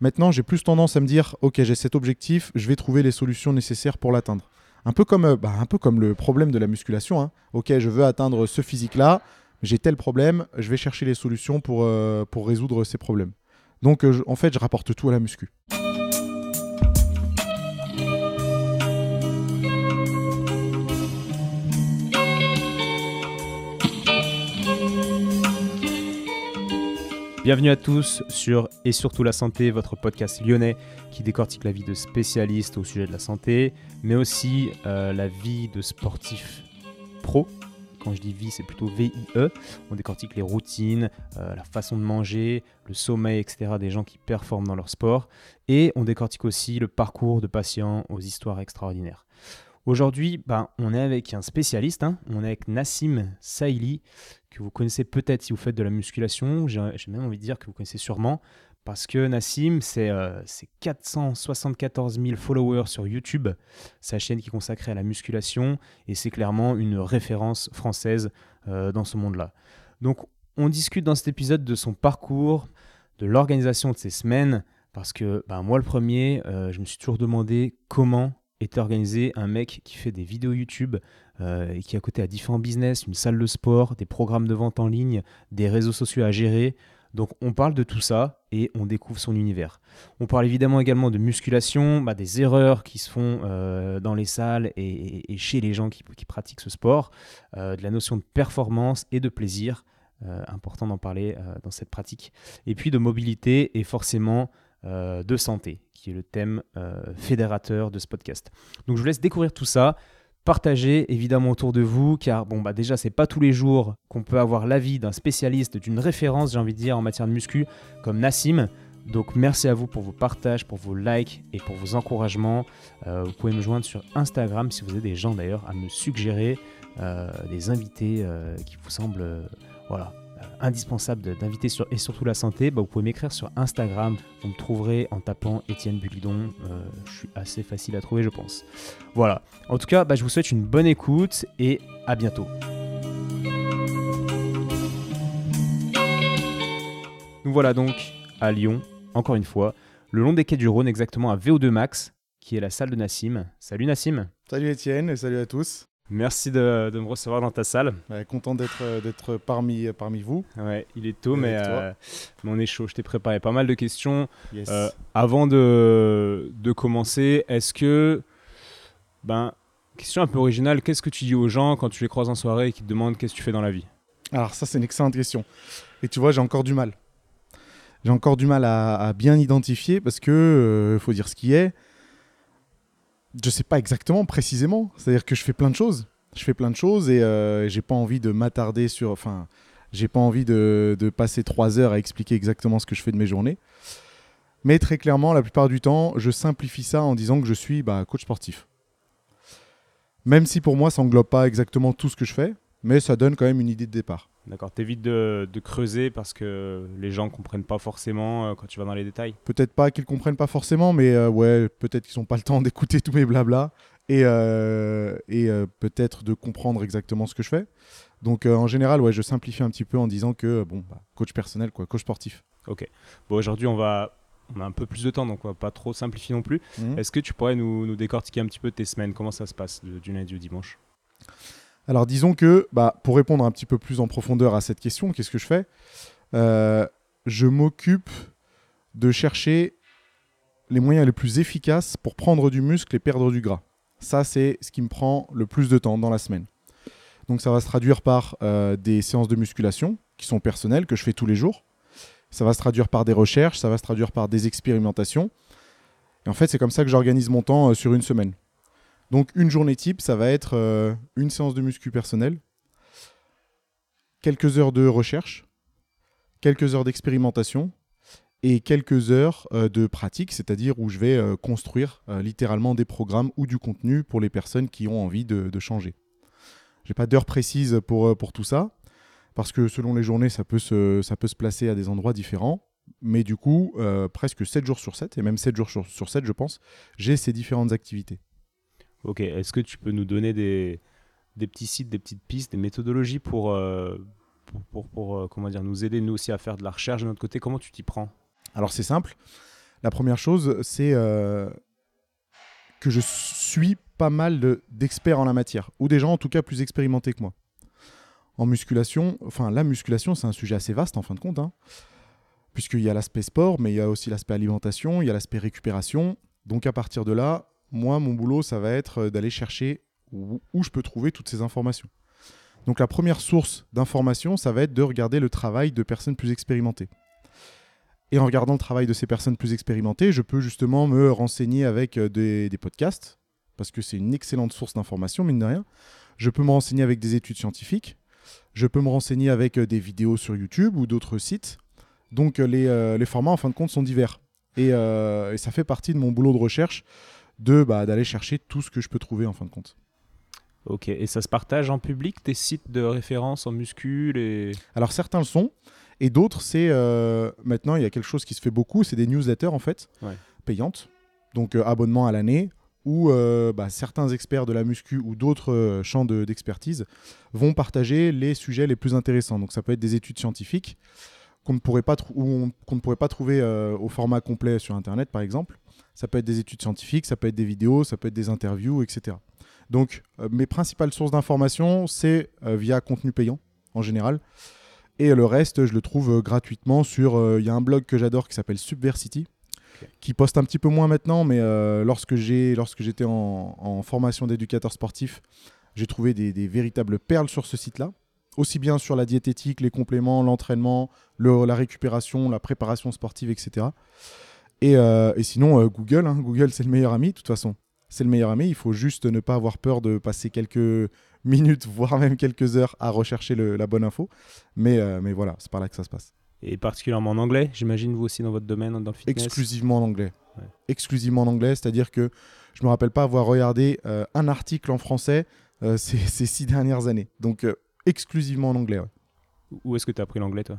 Maintenant, j'ai plus tendance à me dire, ok, j'ai cet objectif, je vais trouver les solutions nécessaires pour l'atteindre. Un peu comme, euh, bah, un peu comme le problème de la musculation. hein. Ok, je veux atteindre ce physique-là, j'ai tel problème, je vais chercher les solutions pour, euh, pour résoudre ces problèmes. Donc, euh, en fait, je rapporte tout à la muscu. Bienvenue à tous sur Et surtout la santé, votre podcast lyonnais qui décortique la vie de spécialistes au sujet de la santé, mais aussi euh, la vie de sportifs pro. Quand je dis vie, c'est plutôt VIE. On décortique les routines, euh, la façon de manger, le sommeil, etc. des gens qui performent dans leur sport. Et on décortique aussi le parcours de patients aux histoires extraordinaires. Aujourd'hui, ben, on est avec un spécialiste, hein. on est avec Nassim Saïli, que vous connaissez peut-être si vous faites de la musculation, j'ai même envie de dire que vous connaissez sûrement, parce que Nassim, c'est euh, c'est 474 000 followers sur YouTube, sa chaîne qui est consacrée à la musculation, et c'est clairement une référence française euh, dans ce monde-là. Donc on discute dans cet épisode de son parcours, de l'organisation de ses semaines, parce que ben, moi le premier, euh, je me suis toujours demandé comment est organisé un mec qui fait des vidéos YouTube euh, et qui à côté a différents business, une salle de sport, des programmes de vente en ligne, des réseaux sociaux à gérer. Donc on parle de tout ça et on découvre son univers. On parle évidemment également de musculation, bah, des erreurs qui se font euh, dans les salles et, chez les gens qui, pratiquent ce sport, euh, de la notion de performance et de plaisir, important d'en parler dans cette pratique, et puis de mobilité et forcément euh, de santé, qui est le thème euh, fédérateur de ce podcast. Donc je vous laisse découvrir tout ça. Partagez évidemment autour de vous, car bon bah déjà c'est pas tous les jours qu'on peut avoir l'avis d'un spécialiste, d'une référence, j'ai envie de dire en matière de muscu, comme Nassim. Donc merci à vous pour vos partages, pour vos likes et pour vos encouragements. Euh, vous pouvez me joindre sur Instagram si vous avez des gens d'ailleurs à me suggérer des invités qui vous semblent voilà indispensables de- d'inviter sur et surtout la santé. Bah, vous pouvez m'écrire sur Instagram. Vous me trouverez en tapant Étienne Bulidon. Euh, je suis assez facile à trouver, je pense. Voilà. En tout cas, bah, je vous souhaite une bonne écoute et à bientôt. Nous voilà donc à Lyon, encore une fois, le long des quais du Rhône, exactement à VO2 Max, qui est la salle de Nassim. Salut Nassim Salut Étienne et salut à tous. Merci de, de me recevoir dans ta salle. Ouais, content d'être euh, d'être parmi, parmi vous. Ouais, il est tôt, mais, euh, mais on est chaud. Je t'ai préparé pas mal de questions. Yes. Euh, avant de, de commencer, est-ce que. Ben, question un peu originale, qu'est-ce que tu dis aux gens quand tu les croises en soirée et qu'ils te demandent qu'est-ce que tu fais dans la vie? Alors ça c'est une excellente question. Et tu vois j'ai encore du mal. J'ai encore du mal à, à bien identifier parce que euh, faut dire ce qui est. Je sais pas exactement précisément. C'est-à-dire que je fais plein de choses. Je fais plein de choses et euh, j'ai pas envie de m'attarder sur. Enfin, j'ai pas envie de, de passer trois heures à expliquer exactement ce que je fais de mes journées. Mais très clairement, la plupart du temps, je simplifie ça en disant que je suis bah, coach sportif. Même si pour moi, ça englobe pas exactement tout ce que je fais, mais ça donne quand même une idée de départ. D'accord, t'évites de, de creuser parce que les gens comprennent pas forcément euh, quand tu vas dans les détails. Peut-être pas qu'ils comprennent pas forcément, mais euh, ouais, peut-être qu'ils n'ont pas le temps d'écouter tous mes blabla et, euh, et peut-être de comprendre exactement ce que je fais. Donc en général, ouais, je simplifie un petit peu en disant que bon, bah, coach personnel, quoi, coach sportif. Bon, aujourd'hui, on va. On a un peu plus de temps, donc on va pas trop simplifier non plus. Mhm. Est-ce que tu pourrais nous, nous décortiquer un petit peu tes semaines? Comment ça se passe du lundi au dimanche? Alors disons que, bah, pour répondre un petit peu plus en profondeur à cette question, qu'est-ce que je fais? Euh, Je m'occupe de chercher les moyens les plus efficaces pour prendre du muscle et perdre du gras. Ça, c'est ce qui me prend le plus de temps dans la semaine. Donc ça va se traduire par euh, des séances de musculation qui sont personnelles, que je fais tous les jours. Ça va se traduire par des recherches, ça va se traduire par des expérimentations. Et en fait, c'est comme ça que j'organise mon temps euh, sur une semaine. Donc une journée type, ça va être euh, une séance de muscu personnelle, quelques heures de recherche, quelques heures d'expérimentation et quelques heures euh, de pratique, c'est-à-dire où je vais euh, construire littéralement des programmes ou du contenu pour les personnes qui ont envie de, de changer. J'ai pas d'heure précise pour, tout ça, parce que selon les journées, ça peut se, placer à des endroits différents. Mais du coup, presque 7 jours sur 7, et même 7 jours sur, sur 7, je pense, j'ai ces différentes activités. Ok, est-ce que tu peux nous donner des, des petits sites, des petites pistes, des méthodologies pour, euh, pour, pour- euh, comment dire, nous aider nous aussi à faire de la recherche de notre côté? Comment tu t'y prends? Alors c'est simple. La première chose, c'est euh, que je suis pas mal de- d'experts en la matière, ou des gens en tout cas plus expérimentés que moi. En musculation, enfin la musculation, c'est un sujet assez vaste en fin de compte, hein, puisqu'il y a l'aspect sport, mais il y a aussi l'aspect alimentation, il y a l'aspect récupération. Donc à partir de là, moi, mon boulot, ça va être euh, d'aller chercher où, je peux trouver toutes ces informations. Donc la première source d'information, ça va être de regarder le travail de personnes plus expérimentées. Et en regardant le travail de ces personnes plus expérimentées, je peux justement me renseigner avec euh, des, podcasts, parce que c'est une excellente source d'information, mine de rien. Je peux me renseigner avec des études scientifiques. Je peux me renseigner avec euh, des vidéos sur YouTube ou d'autres sites. Donc les, formats, en fin de compte, sont divers. Et ça fait partie de mon boulot de recherche de bah, d'aller chercher tout ce que je peux trouver, en fin de compte. Ok, et ça se partage en public, tes sites de référence en muscul et... Alors certains le sont, et d'autres, c'est euh, maintenant il y a quelque chose qui se fait beaucoup, c'est des newsletters en fait, Ouais. payantes, donc euh, abonnement à l'année, où euh, bah, certains experts de la muscu ou d'autres euh, champs de- d'expertise vont partager les sujets les plus intéressants. Donc ça peut être des études scientifiques qu'on ne pourrait pas, ne pourrait pas trouver euh, au format complet sur Internet par exemple. Ça peut être des études scientifiques, ça peut être des vidéos, ça peut être des interviews, etc. Donc euh, mes principales sources d'information, c'est euh, via contenu payant en général. Et le reste, je le trouve euh, gratuitement sur. Il y a un blog que j'adore qui s'appelle Subversity, qui poste un petit peu moins maintenant, mais lorsque j'ai, lorsque j'étais en, en formation d'éducateur sportif, j'ai trouvé des, des véritables perles sur ce site-là. Aussi bien sur la diététique, les compléments, l'entraînement, le- la récupération, la préparation sportive, etc. Et, euh, et sinon, euh, Google, hein. Google c'est le meilleur ami, de toute façon. C'est le meilleur ami, il faut juste ne pas avoir peur de passer quelques minutes, voire même quelques heures à rechercher le- la bonne info. Mais, euh, mais voilà, c'est par là que ça se passe. et particulièrement en anglais, j'imagine vous aussi dans votre domaine, dans le fitness Exclusivement en anglais. Ouais. Exclusivement en anglais, c'est-à-dire que je me rappelle pas avoir regardé un article en français ces, ces six dernières années. Donc exclusivement en anglais. ouais. Où est-ce que tu as appris l'anglais toi?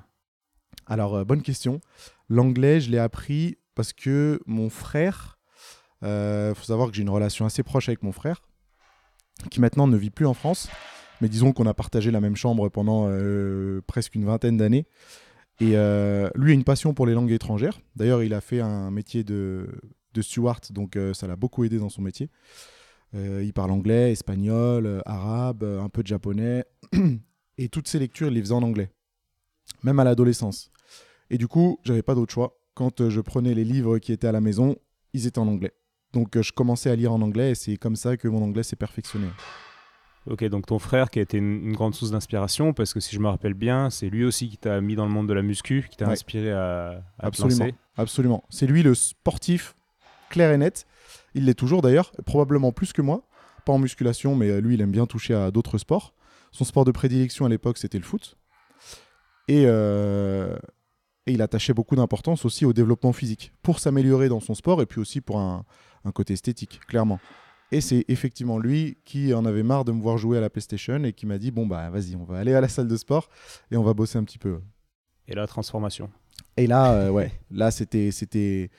Alors, euh, bonne question. L'anglais, je l'ai appris parce que mon frère, il faut savoir que j'ai une relation assez proche avec mon frère, qui maintenant ne vit plus en France, mais disons qu'on a partagé la même chambre pendant euh, presque une vingtaine d'années. Et euh, lui a une passion pour les langues étrangères. D'ailleurs, il a fait un métier de, de steward, donc euh, ça l'a beaucoup aidé dans son métier. Euh, il parle anglais, espagnol, euh, arabe, euh, un peu de japonais. Et toutes ces lectures, il les faisait en anglais, même à l'adolescence. Et du coup, j'avais pas d'autre choix. Quand euh, je prenais les livres qui étaient à la maison, ils étaient en anglais. Donc euh, je commençais à lire en anglais et c'est comme ça que mon anglais s'est perfectionné. Ok, donc ton frère qui a été une, une grande source d'inspiration, parce que si je me rappelle bien, c'est lui aussi qui t'a mis dans le monde de la muscu, qui t'a Ouais. inspiré à, Absolument. Absolument. C'est lui le sportif clair et net. Il l'est toujours d'ailleurs, probablement plus que moi. Pas en musculation, mais euh, lui, il aime bien toucher à d'autres sports. Son sport de prédilection à l'époque, c'était le foot. Et, euh, et il attachait beaucoup d'importance aussi au développement physique, pour s'améliorer dans son sport et puis aussi pour un, un côté esthétique, clairement. Et c'est effectivement lui qui en avait marre de me voir jouer à la PlayStation et qui m'a dit bon bah vas-y, on va aller à la salle de sport et on va bosser un petit peu. Et la transformation. Et là, euh, ouais, là c'était c'était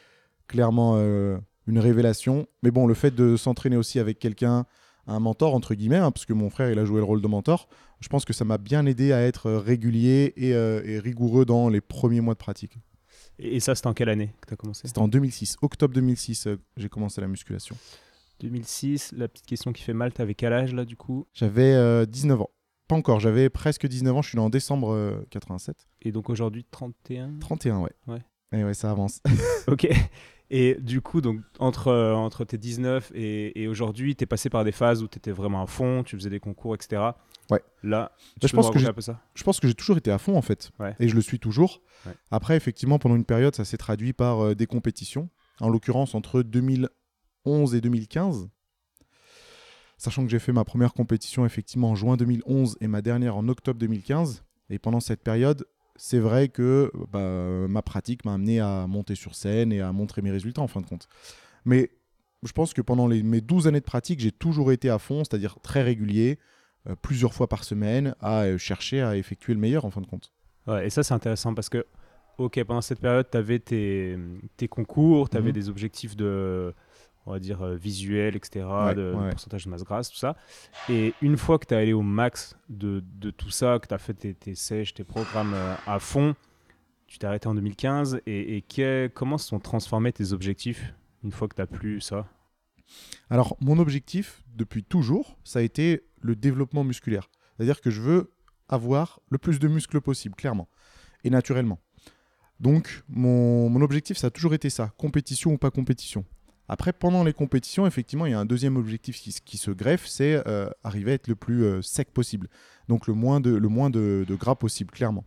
clairement euh, une révélation. Mais bon, le fait de s'entraîner aussi avec quelqu'un, un mentor entre guillemets, hein, parce que mon frère il a joué le rôle de mentor, je pense que ça m'a bien aidé à être euh, régulier et, euh, et rigoureux dans les premiers mois de pratique. Et, ça, c'était en quelle année que tu as commencé? C'était en 2006, octobre 2006, euh, j'ai commencé la musculation. 2006, la petite question qui fait mal, t'avais quel âge là du coup? J'avais euh, 19 ans. Pas encore, j'avais presque 19 ans, je suis né en décembre euh, 87. Et donc aujourd'hui 31 31, ouais. Ouais. Et ouais, ça avance. Ok. Et du coup, donc, entre, euh, entre tes 19 et, et aujourd'hui, tu es passé par des phases où tu étais vraiment à fond, tu faisais des concours, etc. Ouais. Là, je tu peux pense nous que un peu ça? je pense que j'ai toujours été à fond en fait. Ouais. Et je le suis toujours. Ouais. Après, effectivement, pendant une période, ça s'est traduit par euh, des compétitions. En l'occurrence, entre 2011 et 2015. Sachant que j'ai fait ma première compétition effectivement en juin 2011 et ma dernière en octobre 2015. Et pendant cette période, c'est vrai que bah, ma pratique m'a amené à monter sur scène et à montrer mes résultats en fin de compte. Mais je pense que pendant les- mes 12 années de pratique, j'ai toujours été à fond, c'est-à-dire très régulier, euh, plusieurs fois par semaine, à euh, chercher à effectuer le meilleur en fin de compte. Ouais, et ça, c'est intéressant parce que, ok, pendant cette période, tu avais tes, tes concours, tu avais Mhm. des objectifs de, on va dire, euh, visuels, etc., Ouais, de, de ouais. pourcentage de masse grasse, tout ça. Et une fois que tu es allé au max de, de tout ça, que tu as fait tes, tes sèches, tes programmes euh, à fond, tu t'es arrêté en 2015 et, et que- comment se sont transformés tes objectifs une fois que tu as plus ça? Alors, mon objectif, depuis toujours, ça a été le développement musculaire. C'est-à-dire que je veux avoir le plus de muscles possible, clairement, et naturellement. Donc, mon, mon objectif, ça a toujours été ça, compétition ou pas compétition. Après, pendant les compétitions, effectivement, il y a un deuxième objectif qui, se greffe, c'est euh, arriver à être le plus euh, sec possible. Donc, le moins, de gras possible, clairement.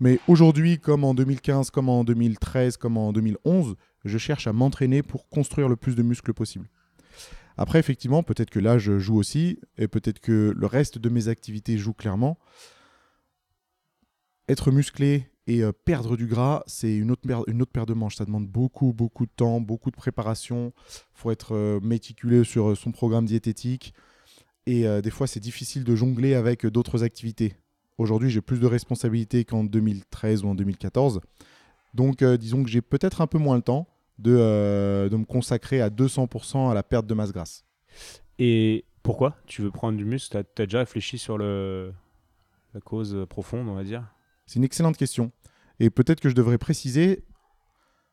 Mais aujourd'hui, comme en 2015, comme en 2013, comme en 2011, je cherche à m'entraîner pour construire le plus de muscles possible. Après, effectivement, peut-être que là, je joue aussi, et peut-être que le reste de mes activités joue clairement. Être musclé et euh, perdre du gras, c'est une autre, une autre paire de manches. Ça demande beaucoup, beaucoup de temps, beaucoup de préparation. Il faut être euh, méticuleux sur euh, son programme diététique. Et euh, des fois, c'est difficile de jongler avec d'autres activités. Aujourd'hui, j'ai plus de responsabilités qu'en 2013 ou en 2014. Donc, disons que j'ai peut-être un peu moins le temps de, de me consacrer à 200% à la perte de masse grasse. Et pourquoi? Tu veux prendre du muscle? Tu as, déjà réfléchi sur le, la cause profonde, on va dire? C'est une excellente question. Et peut-être que je devrais préciser,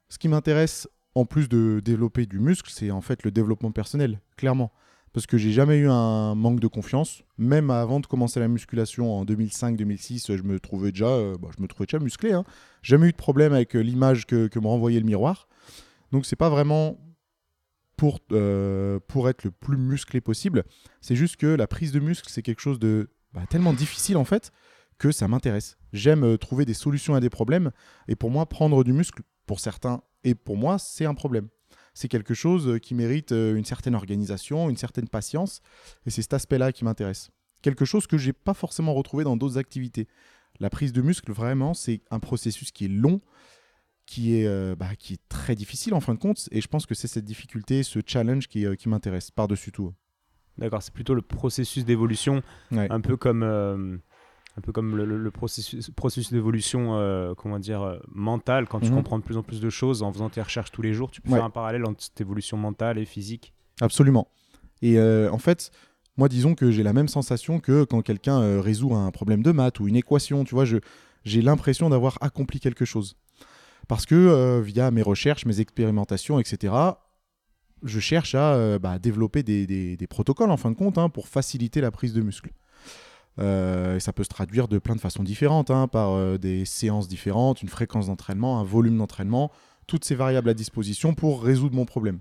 ce qui m'intéresse, en plus de développer du muscle, c'est en fait le développement personnel, clairement. Parce que j'ai jamais eu un manque de confiance. Même avant de commencer la musculation en 2005-2006, je me trouvais déjà, euh, bah, je me trouvais déjà musclé. Hein. Jamais eu de problème avec euh, l'image que, me renvoyait le miroir. Donc c'est pas vraiment pour, euh, pour être le plus musclé possible. C'est juste que la prise de muscle, c'est quelque chose de bah, tellement difficile en fait que ça m'intéresse. J'aime euh, trouver des solutions à des problèmes. Et pour moi, prendre du muscle, pour certains et pour moi, c'est un problème. C'est quelque chose euh, qui mérite euh, une certaine organisation, une certaine patience. Et c'est cet aspect-là qui m'intéresse. Quelque chose que j'ai pas forcément retrouvé dans d'autres activités. La prise de muscle, vraiment, c'est un processus qui est long, qui est, euh, bah, qui est très difficile en fin de compte. Et je pense que c'est cette difficulté, ce challenge qui, euh, qui m'intéresse par-dessus tout. D'accord, c'est plutôt le processus d'évolution, Ouais. un peu comme, euh, un peu comme le, le- le processus, processus d'évolution euh, comment dire, euh, mentale, quand tu Mhm. comprends de plus en plus de choses en faisant tes recherches tous les jours. Tu peux Ouais. faire un parallèle entre cette évolution mentale et physique. Absolument. Et euh, en fait, moi, disons que j'ai la même sensation que quand quelqu'un euh, résout un problème de maths ou une équation. Tu vois, j'ai l'impression d'avoir accompli quelque chose. Parce que via mes recherches, mes expérimentations, etc., je cherche à bah, développer des, des- des protocoles, en fin de compte, hein, pour faciliter la prise de muscle. Euh, et ça peut se traduire de plein de façons différentes, hein, par euh, des séances différentes, une fréquence d'entraînement, un volume d'entraînement, toutes ces variables à disposition pour résoudre mon problème.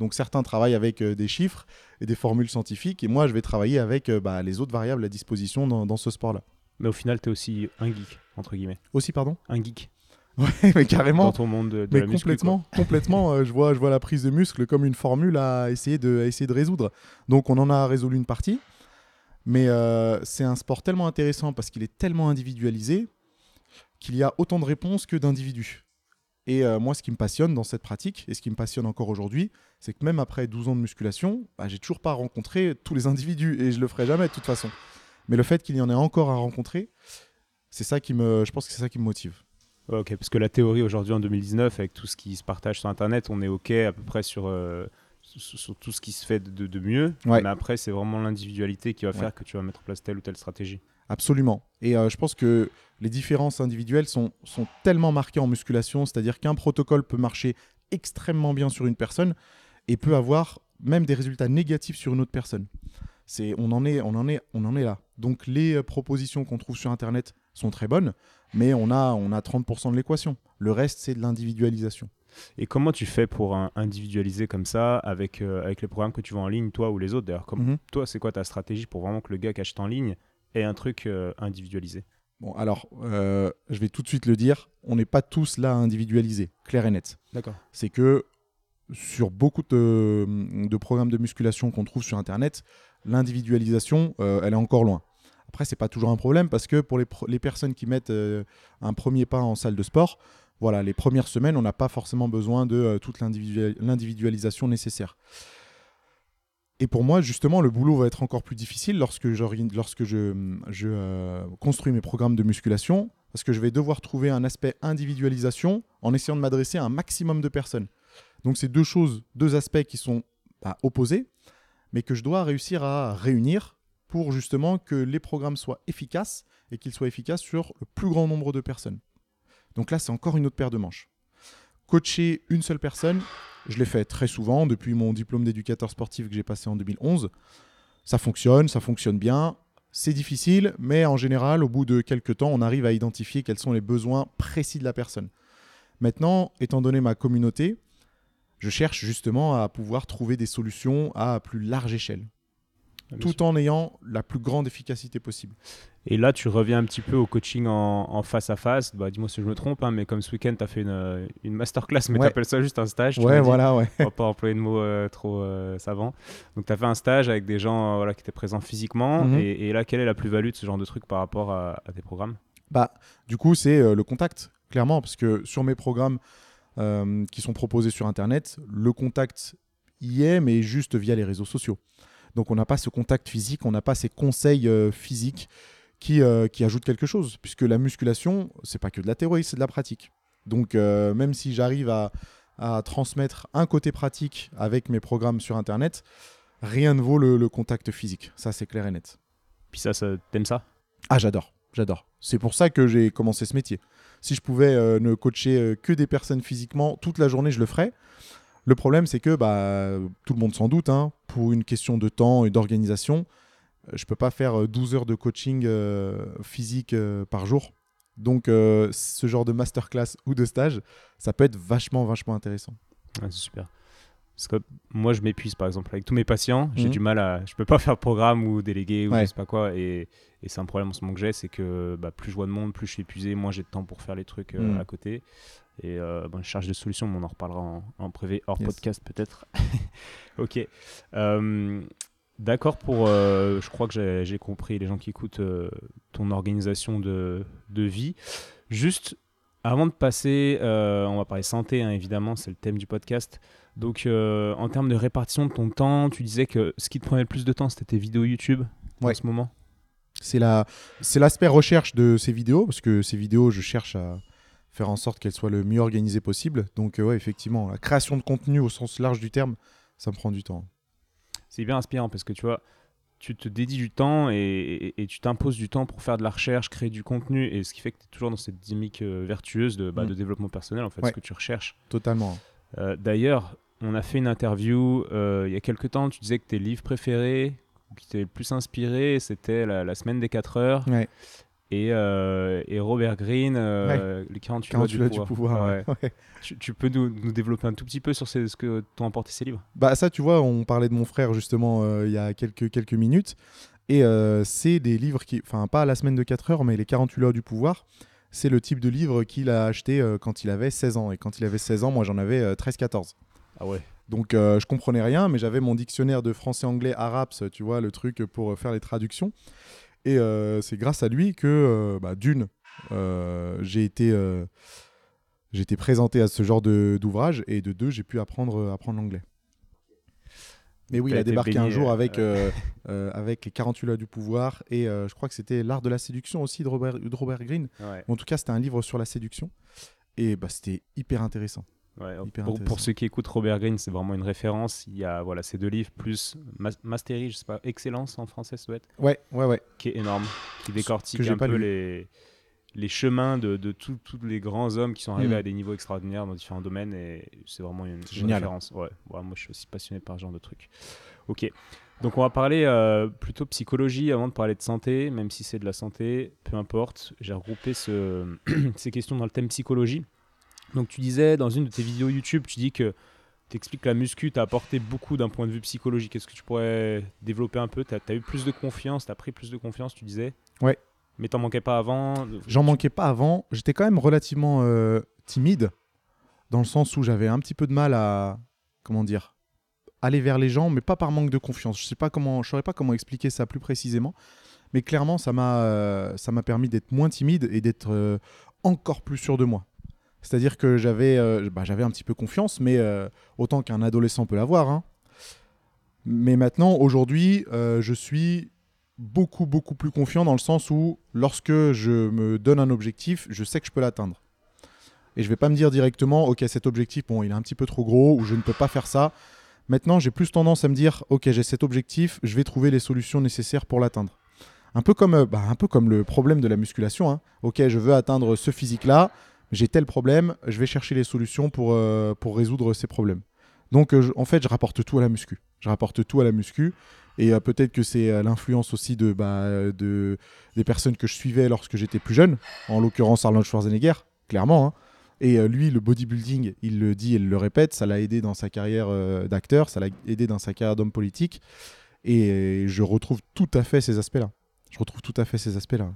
Donc certains travaillent avec euh, des chiffres et des formules scientifiques, et moi je vais travailler avec bah, les autres variables à disposition dans, dans ce sport-là. Mais au final, tu es aussi un geek, entre guillemets. Aussi, pardon? Un geek Ouais, mais carrément. dans ton monde de, de Mais la complètement, complètement. euh, je vois, je vois la prise de muscle comme une formule à essayer de, à essayer de résoudre. Donc on en a résolu une partie, mais euh, c'est un sport tellement intéressant parce qu'il est tellement individualisé qu'il y a autant de réponses que d'individus. Et euh, moi, ce qui me passionne dans cette pratique et ce qui me passionne encore aujourd'hui, c'est que même après 12 ans de musculation, bah, j'ai toujours pas rencontré tous les individus et je le ferai jamais de toute façon. Mais le fait qu'il y en ait encore à rencontrer, c'est ça qui me, je pense que c'est ça qui me motive. Ok, parce que la théorie aujourd'hui en 2019, avec tout ce qui se partage sur Internet, on est OK à peu près sur, euh, sur, tout ce qui se fait de, de mieux. Ouais. Mais après, c'est vraiment l'individualité qui va faire Ouais. que tu vas mettre en place telle ou telle stratégie. Absolument. Et euh, je pense que les différences individuelles sont, sont tellement marquées en musculation, c'est-à-dire qu'un protocole peut marcher extrêmement bien sur une personne et peut avoir même des résultats négatifs sur une autre personne. C'est, on, en est, on, en est, on en est là. Donc les euh, propositions qu'on trouve sur Internet sont très bonnes, mais on a, on a 30% de l'équation. Le reste, c'est de l'individualisation. Et comment tu fais pour un- individualiser comme ça avec, euh, avec les programmes que tu vends en ligne, toi ou les autres? D'ailleurs, comme Mhm. toi, c'est quoi ta stratégie pour vraiment que le gars qui achète en ligne ait un truc euh, individualisé? Bon, alors, euh, je vais tout de suite le dire, on n'est pas tous là à individualiser, clair et net. D'accord. c'est que sur beaucoup de, de programmes de musculation qu'on trouve sur Internet, l'individualisation, elle est encore loin. Après, c'est pas toujours un problème parce que pour les, les personnes qui mettent un premier pas en salle de sport, voilà, les premières semaines, on n'a pas forcément besoin de euh, toute l'individual- l'individualisation nécessaire. Et pour moi, justement, le boulot va être encore plus difficile lorsque, je, euh, construis mes programmes de musculation, parce que je vais devoir trouver un aspect individualisation en essayant de m'adresser à un maximum de personnes. Donc c'est deux choses, deux aspects qui sont bah, opposés, mais que je dois réussir à réunir pour justement que les programmes soient efficaces et qu'ils soient efficaces sur le plus grand nombre de personnes. Donc là, c'est encore une autre paire de manches. Coacher une seule personne, je l'ai fait très souvent depuis mon diplôme d'éducateur sportif que j'ai passé en 2011. Ça fonctionne, ça fonctionne bien. C'est difficile, mais en général, au bout de quelques temps, on arrive à identifier quels sont les besoins précis de la personne. Maintenant, étant donné ma communauté, je cherche justement à pouvoir trouver des solutions à plus large échelle, Tout en ayant la plus grande efficacité possible. Et là, tu reviens un petit peu au coaching en, en face à face. Bah, dis-moi si je me trompe, hein, mais comme ce week-end, tu as fait une, euh, une masterclass, mais Ouais. tu appelles ça juste un stage. Ouais, voilà, ouais. On va pas employer de mots euh, trop euh, savants. Donc, tu as fait un stage avec des gens euh, voilà, qui étaient présents physiquement. Mhm. et, et là, quelle est la plus-value de ce genre de truc par rapport à, à tes programmes? Bah, du coup, c'est le contact, clairement, parce que sur mes programmes qui sont proposés sur Internet, le contact y est, mais juste via les réseaux sociaux. Donc, on n'a pas ce contact physique, on n'a pas ces conseils euh, physiques qui, euh, qui ajoutent quelque chose, puisque la musculation, c'est pas que de la théorie, c'est de la pratique. Donc, euh, même si j'arrive à, à transmettre un côté pratique avec mes programmes sur Internet, rien ne vaut le, le contact physique. Ça, c'est clair et net. Puis ça, ça t'aimes ça? Ah, j'adore, j'adore. C'est pour ça que j'ai commencé ce métier. Si je pouvais ne coacher que des personnes physiquement toute la journée, je le ferais. Le problème, c'est que bah, tout le monde s'en doute, hein, pour une question de temps et d'organisation, euh, je peux pas faire euh, 12 heures de coaching euh, physique euh, par jour. Donc, euh, ce genre de masterclass ou de stage, ça peut être vachement, vachement intéressant. C'est super. Parce que moi, je m'épuise, par exemple, avec tous mes patients. J'ai Mhm. du mal à. Je peux pas faire de programme ou déléguer ou Ouais. je sais pas quoi. Et, et c'est un problème en ce moment que j'ai c'est que bah, plus je vois de monde, plus je suis épuisé, moins j'ai de temps pour faire les trucs euh, Mhm. à côté. Et euh, bon, je cherche des solutions, mais on en reparlera en, en privé, hors Yes. podcast peut-être. ok. Euh, D'accord pour. euh, je crois que j'ai- compris, les gens qui écoutent ton organisation de, de vie. Juste avant de passer, on va parler santé, hein, évidemment, c'est le thème du podcast. Donc, euh, en termes de répartition de ton temps, tu disais que ce qui te prenait le plus de temps, c'était tes vidéos YouTube en Ouais. ce moment. C'est la, c'est l'aspect recherche de ces vidéos, parce que ces vidéos, je cherche à faire en sorte qu'elles soient le mieux organisées possible. Donc, euh, ouais, effectivement, la création de contenu au sens large du terme, ça me prend du temps. C'est bien inspirant parce que tu vois, tu te dédies du temps et, et- et tu t'imposes du temps pour faire de la recherche, créer du contenu, et ce qui fait que tu es toujours dans cette dynamique euh, vertueuse de, bah, Mm. de développement personnel, en fait, Ouais. ce que tu recherches. Totalement. Euh, D'ailleurs, on a fait une interview euh, il y a quelques temps, tu disais que tes livres préférés, qui t'étaient le plus inspiré, c'était la, la semaine des 4 heures. Ouais. Et, euh, et Robert Greene, euh, les 48 Quand lois tu du pouvoir. du pouvoir. Ouais. ouais. Ouais. Tu, tu peux nous, nous développer un tout petit peu sur ces- ce que t'ont apporté ces livres? Bah, ça, tu vois, on parlait de mon frère justement euh, il y a quelques, quelques minutes. Et c'est des livres qui, enfin, pas la semaine de 4 heures, mais les 48 lois du pouvoir. C'est le type de livre qu'il a acheté quand il avait 16 ans. Et quand il avait 16 ans, moi j'en avais euh, 13-14. Ah ouais. Donc euh, je comprenais rien, mais j'avais mon dictionnaire de français, anglais, arabe, tu vois, le truc pour euh, faire les traductions. Et euh, c'est grâce à lui que, euh, bah, d'une, j'ai été, j'ai été présenté à ce genre d'ouvrage, et de deux, j'ai pu apprendre, apprendre l'anglais. Mais oui, il a débarqué un jour avec, avec les 48 lois du pouvoir, et je crois que c'était L'art de la séduction aussi de Robert, de Robert Greene. ouais. En tout cas, c'était un livre sur la séduction, et bah, c'était hyper intéressant. Ouais, pour, ceux qui écoutent Robert Greene, c'est vraiment une référence. Il y a voilà, ces deux livres, plus Mas- Mastery, je sais pas, Excellence en français, ça doit être, Ouais, ouais, ouais. qui est énorme, qui décortique un peu lu. les, les chemins de, de tous les grands hommes qui sont arrivés Mm. à des niveaux extraordinaires dans différents domaines. Et c'est vraiment une, référence. Ouais. Ouais, moi, je suis aussi passionné par ce genre de trucs. Ok. Donc, on va parler euh, plutôt psychologie avant de parler de santé, même si c'est de la santé, peu importe. J'ai regroupé ce- ces questions dans le thème psychologie. Donc, tu disais dans une de tes vidéos YouTube, tu dis que tu expliques que la muscu t'a apporté beaucoup d'un point de vue psychologique. Est-ce que tu pourrais développer un peu? Tu as, eu plus de confiance, tu as pris plus de confiance, tu disais? Ouais. Mais t'en manquais pas avant? J'en manquais pas avant. J'étais quand même relativement euh, timide, dans le sens où j'avais un petit peu de mal à, comment dire, aller vers les gens, mais pas par manque de confiance. Je sais pas comment, je saurais pas comment expliquer ça plus précisément, mais clairement, ça m'a, euh, ça m'a permis d'être moins timide et d'être euh, encore plus sûr de moi. C'est-à-dire que j'avais, euh, bah, j'avais un petit peu confiance, mais euh, autant qu'un adolescent peut l'avoir. hein. Mais maintenant, aujourd'hui, euh, je suis beaucoup, beaucoup plus confiant dans le sens où, lorsque je me donne un objectif, je sais que je peux l'atteindre. Et je vais pas me dire directement, ok, cet objectif, bon, il est un petit peu trop gros ou je ne peux pas faire ça. Maintenant, j'ai plus tendance à me dire, ok, j'ai cet objectif, je vais trouver les solutions nécessaires pour l'atteindre. Un peu comme, bah, un peu comme le problème de la musculation. hein. Ok, je veux atteindre ce physique-là, J'ai tel problème, je vais chercher les solutions pour, euh, pour résoudre ces problèmes. Donc, euh, en fait, je rapporte tout à la muscu. Je rapporte tout à la muscu. Et euh, peut-être que c'est l'influence aussi bah, de, des personnes que je suivais lorsque j'étais plus jeune, en l'occurrence Arnold Schwarzenegger, clairement. hein. Et lui, le bodybuilding, il le dit et le répète, ça l'a aidé dans sa carrière d'acteur, ça l'a aidé dans sa carrière d'homme politique. Et je retrouve tout à fait ces aspects-là. Je retrouve tout à fait ces aspects-là.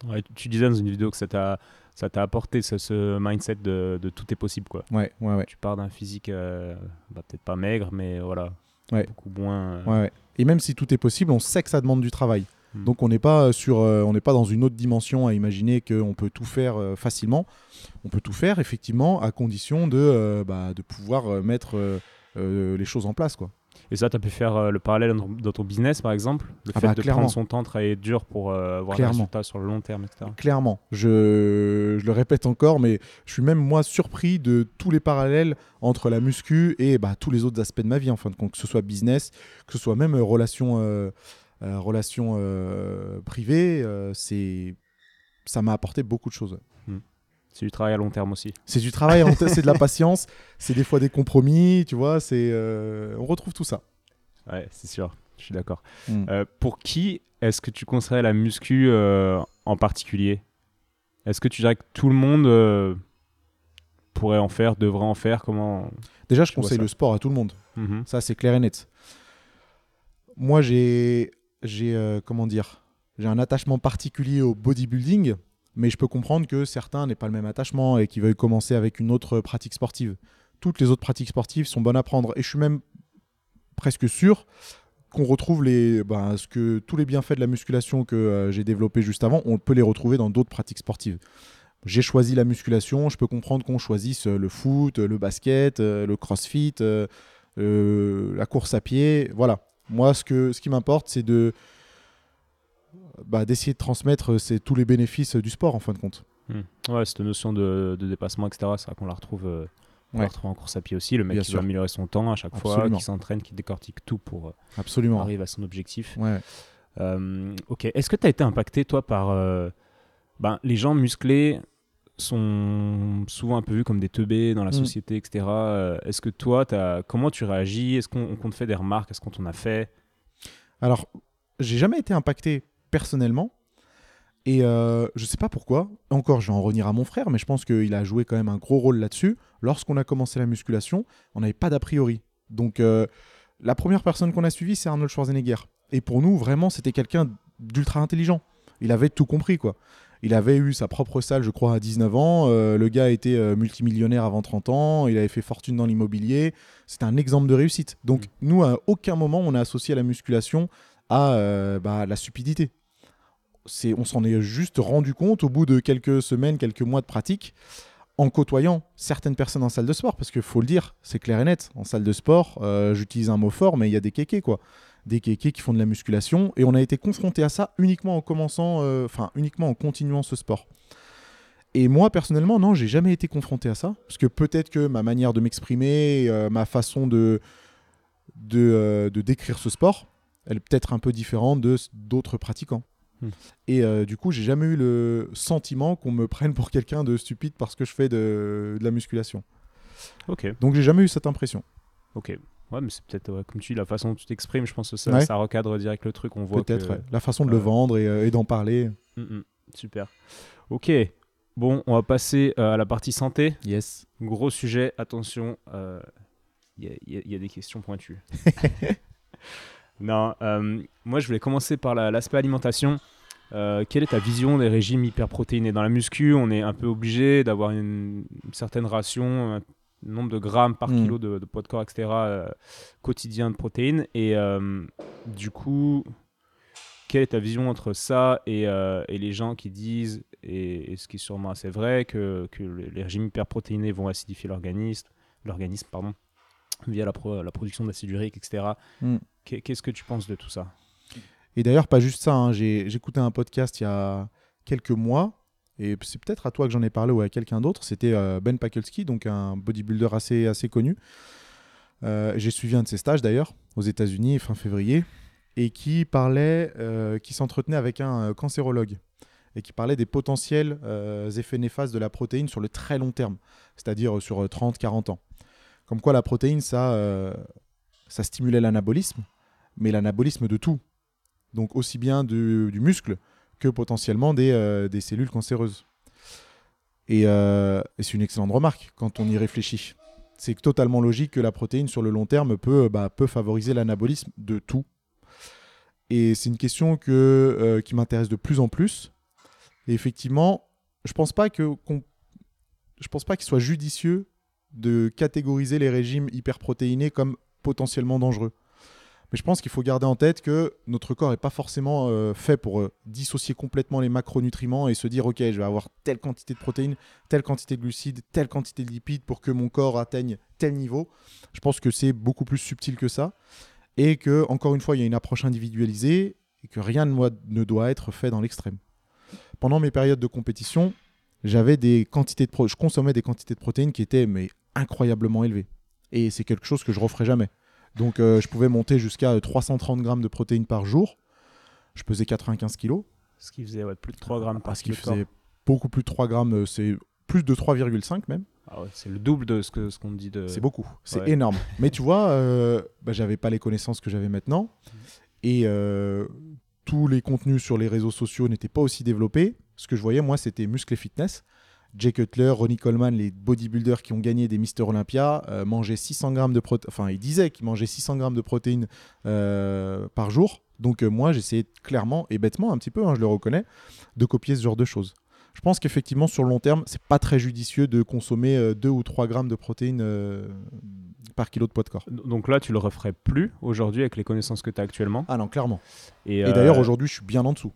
Tu- tu disais dans une vidéo que ça t'a ça t'a apporté ce, ce mindset de, de tout est possible quoi. Ouais, ouais, ouais. Tu pars d'un physique euh, bah, peut-être pas maigre mais voilà Ouais. beaucoup moins. euh, Ouais. Et même si tout est possible, on sait que ça demande du travail. Mm. Donc on n'est pas sur, euh, on n'est pas dans une autre dimension à imaginer qu'on peut tout faire facilement. On peut tout faire effectivement à condition de, bah, de pouvoir mettre les choses en place, quoi. Et ça, tu as pu faire euh, le parallèle dans ton, dans ton business par exemple Le Ah fait bah, de clairement. prendre son temps, travailler dur pour euh, avoir des Clairement. résultats sur le long terme, etc. Clairement, je, je le répète encore, mais je suis même moi surpris de tous les parallèles entre la muscu et bah, tous les autres aspects de ma vie, en fin de compte, que ce soit business, que ce soit même euh, relations euh, euh, c'est ça m'a apporté beaucoup de choses. C'est du travail à long terme aussi. C'est du travail, c'est de la patience, c'est des fois des compromis, tu vois, c'est euh, on retrouve tout ça. Ouais, c'est sûr, je suis d'accord. Mm. Euh, pour qui est-ce que tu conseillerais la muscu euh, en particulier? Est-ce que tu dirais que tout le monde pourrait en faire, devrait en faire? Comment Déjà, je conseille le sport à tout le monde. Mhm. Ça, c'est clair et net. Moi, j'ai, j'ai comment dire, j'ai un attachement particulier au bodybuilding, mais je peux comprendre que certains n'aient pas le même attachement et qu'ils veuillent commencer avec une autre pratique sportive. Toutes les autres pratiques sportives sont bonnes à prendre, et je suis même presque sûr qu'on retrouve les, ben, ce que tous les bienfaits de la musculation que euh, j'ai développé juste avant, on peut les retrouver dans d'autres pratiques sportives. J'ai choisi la musculation, je peux comprendre qu'on choisisse euh, le foot, le basket, euh, le crossfit, euh, euh, la course à pied. Voilà. Moi, ce, que, ce qui m'importe, c'est de bah, d'essayer de transmettre euh, c'est tous les bénéfices du sport, en fin de compte. Hmm. Ouais, cette notion de, de dépassement, etc., c'est vrai qu'on la retrouve. euh, on Ouais. la retrouve en course à pied aussi, le mec Bien qui sûr. veut améliorer son temps à chaque fois, qui s'entraîne, qui décortique tout pour euh, Absolument. arriver à son objectif. Ouais. Euh, ok, est-ce que tu as été impacté, toi, par. euh, ben, les gens musclés sont souvent un peu vus comme des teubés dans la Mm. société, etc. Euh, Est-ce que toi, as, comment tu réagis? Est-ce qu'on qu'on te fait des remarques? Est-ce qu'on t'en a fait? Alors, j'ai jamais été impacté personnellement. Et euh, je sais pas pourquoi. Encore, je vais en revenir à mon frère, mais je pense qu'il a joué quand même un gros rôle là-dessus. Lorsqu'on a commencé la musculation, on n'avait pas d'a priori. Donc, euh, la première personne qu'on a suivie, c'est Arnold Schwarzenegger. Et pour nous, vraiment, c'était quelqu'un d'ultra intelligent. Il avait tout compris, quoi. Il avait eu sa propre salle, je crois, à 19 ans. Euh, le gars était euh, multimillionnaire avant 30 ans. Il avait fait fortune dans l'immobilier. C'était un exemple de réussite. Donc, nous, à aucun moment, on a associé la musculation à euh, bah, la stupidité. C'est, on s'en est juste rendu compte au bout de quelques semaines, quelques mois de pratique, en côtoyant certaines personnes en salle de sport, parce qu'il faut le dire, c'est clair et net. En salle de sport, euh, j'utilise un mot fort, mais il y a des kékés, quoi. Des kékés qui font de la musculation, et on a été confronté à ça uniquement en commençant, euh, enfin uniquement en continuant ce sport. Et moi, personnellement, non, j'ai jamais été confronté à ça, parce que peut-être que ma manière de m'exprimer, ma façon de, de, de décrire ce sport, elle est peut-être un peu différente de d'autres pratiquants. Hmm. Et euh, du coup, j'ai jamais eu le sentiment qu'on me prenne pour quelqu'un de stupide parce que je fais de, de la musculation. Ok, Donc, j'ai jamais eu cette impression. ok. Ouais, mais c'est peut-être, ouais, comme tu dis, la façon dont tu t'exprimes, je pense que ça, Ouais. ça recadre direct le truc. On voit Peut-être que... ouais. la façon de le vendre et, euh, et d'en parler. Mm, mm. super. Ok, bon, on va passer euh, à la partie santé. Yes. Gros sujet, attention, il y, y a des questions pointues. non, euh, moi je voulais commencer par la- l'aspect alimentation. Euh, quelle est ta vision des régimes hyperprotéinés? Dans la muscu, on est un peu obligé d'avoir une, une certaine ration, un nombre de grammes par Mm. kilo de, de poids de corps, etc., euh, quotidien de protéines. Et du coup, quelle est ta vision entre ça et, et les gens qui disent, et, et ce qui est sûrement assez vrai, que, que les les régimes hyperprotéinés vont acidifier l'organisme, l'organisme pardon, via la, pro- la production d'acide urique, etc. Mm. Qu'est- Qu'est-ce que tu penses de tout ça? Et d'ailleurs, pas juste ça. hein, écouté un podcast il y a quelques mois. Et c'est peut-être à toi que j'en ai parlé ou à quelqu'un d'autre. C'était euh, Ben Pakulski, donc un bodybuilder assez, assez connu. Euh, J'ai suivi un de ses stages d'ailleurs aux États-Unis fin février et qui parlait, euh, qui s'entretenait avec un cancérologue et qui parlait des potentiels effets néfastes de la protéine sur le très long terme, c'est-à-dire sur 30-40 ans. Comme quoi la protéine, ça, ça stimulait l'anabolisme, mais l'anabolisme de tout. Donc aussi bien du, muscle que potentiellement des, des cellules cancéreuses. Et, et c'est une excellente remarque quand on y réfléchit c'est totalement logique que la protéine sur le long terme peut, bah, favoriser l'anabolisme de tout. Et c'est une question que, euh, qui m'intéresse de plus en plus. Et effectivement, je pense pas que je pense pas qu'il soit judicieux de catégoriser les régimes hyperprotéinés comme potentiellement dangereux. Mais je pense qu'il faut garder en tête que notre corps n'est pas forcément euh, fait pour euh, dissocier complètement les macronutriments et se dire ok, je vais avoir telle quantité de protéines, telle quantité de glucides, telle quantité de lipides pour que mon corps atteigne tel niveau. Je pense que c'est beaucoup plus subtil que ça et que encore une fois, il y a une approche individualisée et que rien ne doit être fait dans l'extrême. Pendant mes périodes de compétition, j'avais des quantités de je consommais des quantités de protéines qui étaient mais incroyablement élevées et c'est quelque chose que je referai jamais. Donc euh, je pouvais monter jusqu'à 330 grammes de protéines par jour. Je pesais 95 kilos. Ce qui faisait plus de 3 grammes par Ce qui faisait beaucoup plus de 3 grammes, euh, c'est plus de 3,5 même. Ah c'est le double de ce qu'on ce qu'on dit de. C'est beaucoup, c'est énorme. Mais tu vois, euh, bah, j'avais pas les connaissances que j'avais maintenant. Et tous les contenus sur les réseaux sociaux n'étaient pas aussi développés. Ce que je voyais, moi, c'était muscle et fitness. Jay Cutler, Ronnie Coleman, les bodybuilders qui ont gagné des Mister Olympia, euh, mangeaient 600 grammes de protéines. Enfin, ils disaient qu'ils mangeaient 600 grammes de protéines euh, par jour. Donc, euh, moi, j'essayais clairement et bêtement, un petit peu, hein, je le reconnais, de copier ce genre de choses. Je pense qu'effectivement, sur le long terme, c'est pas très judicieux de consommer 2 ou 3 grammes de protéines par kilo de poids de corps. Donc là, tu le referais plus aujourd'hui avec les connaissances que tu as actuellement? Ah non, clairement. Et, et d'ailleurs, aujourd'hui, je suis bien en dessous.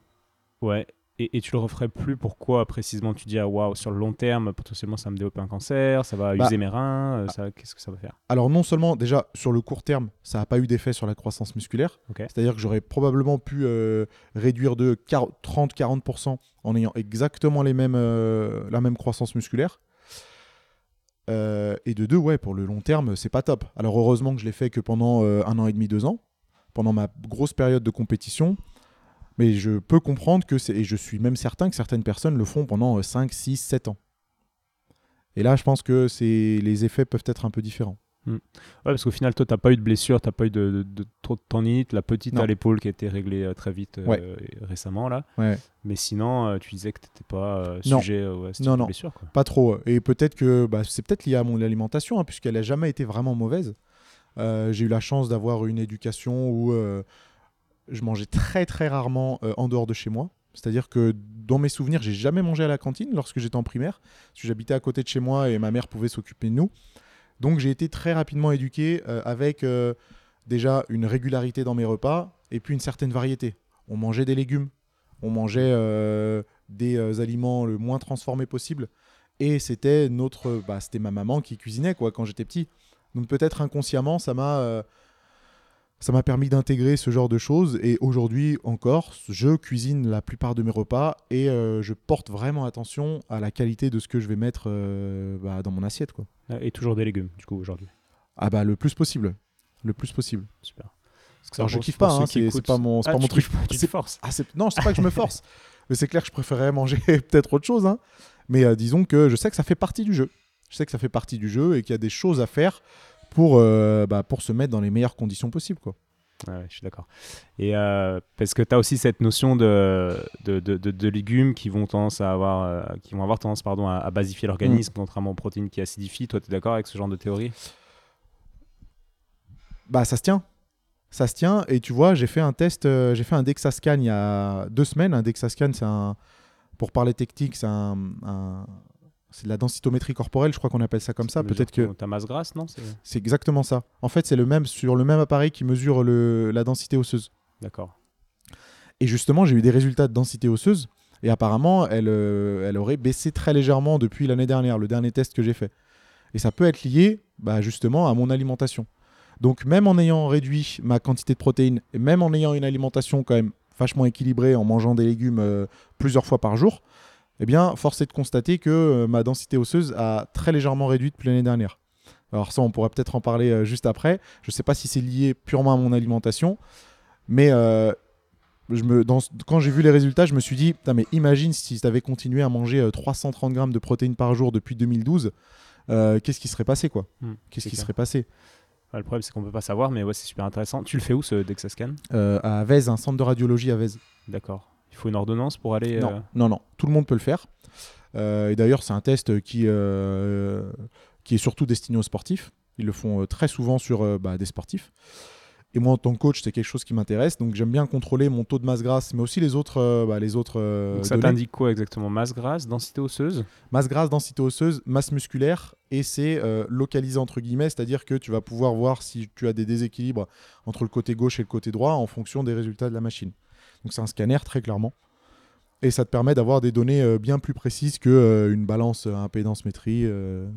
Ouais. Et, tu le referais plus pourquoi précisément tu dis ah waouh sur le long terme potentiellement ça va me développer un cancer ça va bah, user mes reins euh, qu'est-ce que ça va faire? Alors non seulement déjà sur le court terme ça n'a pas eu d'effet sur la croissance musculaire. C'est à dire que j'aurais probablement pu euh, réduire de 30-40% en ayant exactement les mêmes, euh, la même croissance musculaire. Et de deux ouais pour le long terme c'est pas top. Alors heureusement que je l'ai fait que pendant un an et demi deux ans pendant ma grosse période de compétition mais je peux comprendre que c'est, et je suis même certain que certaines personnes le font pendant 5, 6, 7 ans. Et là, je pense que c'est, les effets peuvent être un peu différents. Hmm. Ouais, parce qu'au final, toi, tu n'as pas eu de blessure, tu n'as pas eu de, trop de tendinite, la petite à l'épaule qui a été réglée euh, très vite euh, récemment. là. Ouais. Mais sinon, euh, tu disais que tu n'étais pas sujet à cette non, blessure. Quoi. Pas trop. Et peut-être que bah, c'est peut-être lié à mon alimentation, hein, puisqu'elle n'a jamais été vraiment mauvaise. j'ai eu la chance d'avoir une éducation où je mangeais très très rarement euh, en dehors de chez moi. C'est-à-dire que dans mes souvenirs, j'ai jamais mangé à la cantine lorsque j'étais en primaire. Parce que j'habitais à côté de chez moi et ma mère pouvait s'occuper de nous. Donc j'ai été très rapidement éduqué euh, avec euh, déjà une régularité dans mes repas et puis une certaine variété. On mangeait des légumes, on mangeait des aliments le moins transformés possible. Et c'était notre, bah, c'était ma maman qui cuisinait quoi quand j'étais petit. Donc peut-être inconsciemment, ça m'a ça m'a permis d'intégrer ce genre de choses et aujourd'hui encore, je cuisine la plupart de mes repas et euh, je porte vraiment attention à la qualité de ce que je vais mettre euh, bah, dans mon assiette. Quoi. Et toujours des légumes, du coup, aujourd'hui Ah bah le plus possible. Le plus possible. Super. Alors je kiffe pas, hein, c'est pas mon, ah, pas mon truc. Tu force. Ah, non, sais pas que je me force. mais c'est clair que je préférerais manger peut-être autre chose. Hein. Mais euh, disons que je sais que ça fait partie du jeu. Je sais que ça fait partie du jeu et qu'il y a des choses à faire pour, euh, bah, pour se mettre dans les meilleures conditions possibles. Quoi. Ouais, je suis d'accord. Et euh, parce que tu as aussi cette notion de, de, de, de, légumes qui vont, tendance à avoir, euh, qui vont avoir tendance pardon, à, basifier l'organisme, mm. contrairement aux protéines qui acidifient. Toi, tu es d'accord avec ce genre de théorie? Bah, ça se tient. Ça se tient. Et tu vois, j'ai fait un test, j'ai fait un Dexascan il y a deux semaines. Un Dexascan, c'est un. Pour parler technique, c'est un, c'est de la densitométrie corporelle, je crois qu'on appelle ça comme ça. Peut-être que ta masse grasse, non C'est exactement ça. En fait, c'est le même sur le même appareil qui mesure le, la densité osseuse. D'accord. Et justement, j'ai eu des résultats de densité osseuse et apparemment, elle, euh, elle aurait baissé très légèrement depuis l'année dernière, le dernier test que j'ai fait. Et ça peut être lié, bah, justement, à mon alimentation. Donc, même en ayant réduit ma quantité de protéines et même en ayant une alimentation quand même vachement équilibrée, en mangeant des légumes euh, plusieurs fois par jour, eh bien, force est de constater que euh, ma densité osseuse a très légèrement réduit depuis l'année dernière. Alors ça, on pourrait peut-être en parler euh, juste après. Je ne sais pas si c'est lié purement à mon alimentation, mais euh, je me, dans, quand j'ai vu les résultats, je me suis dit, mais imagine si tu avais continué à manger euh, 330 grammes de protéines par jour depuis 2012, euh, qu'est-ce qui serait passé quoi? Hmm, Qu'est-ce qui clair. serait passé? Le problème, c'est qu'on peut pas savoir, mais ouais, c'est super intéressant. Tu le fais où ce Dexascan? À Vez, un centre de radiologie à Vez. D'accord. Il faut une ordonnance pour aller. euh, Non, non, non, tout le monde peut le faire. Euh, et d'ailleurs, c'est un test qui, euh, qui est surtout destiné aux sportifs. Ils le font très souvent sur bah, des sportifs. Et moi, en tant que coach, c'est quelque chose qui m'intéresse. Donc, j'aime bien contrôler mon taux de masse grasse, mais aussi les autres, bah, les autres Donc ça t'indique quoi exactement? Masse grasse, densité osseuse? Masse grasse, densité osseuse, masse musculaire, et c'est localisé entre guillemets, c'est-à-dire que tu vas pouvoir voir si tu as des déséquilibres entre le côté gauche et le côté droit en fonction des résultats de la machine. Donc c'est un scanner très clairement. Et ça te permet d'avoir des données euh, bien plus précises que euh, une balance à impédance métrie euh,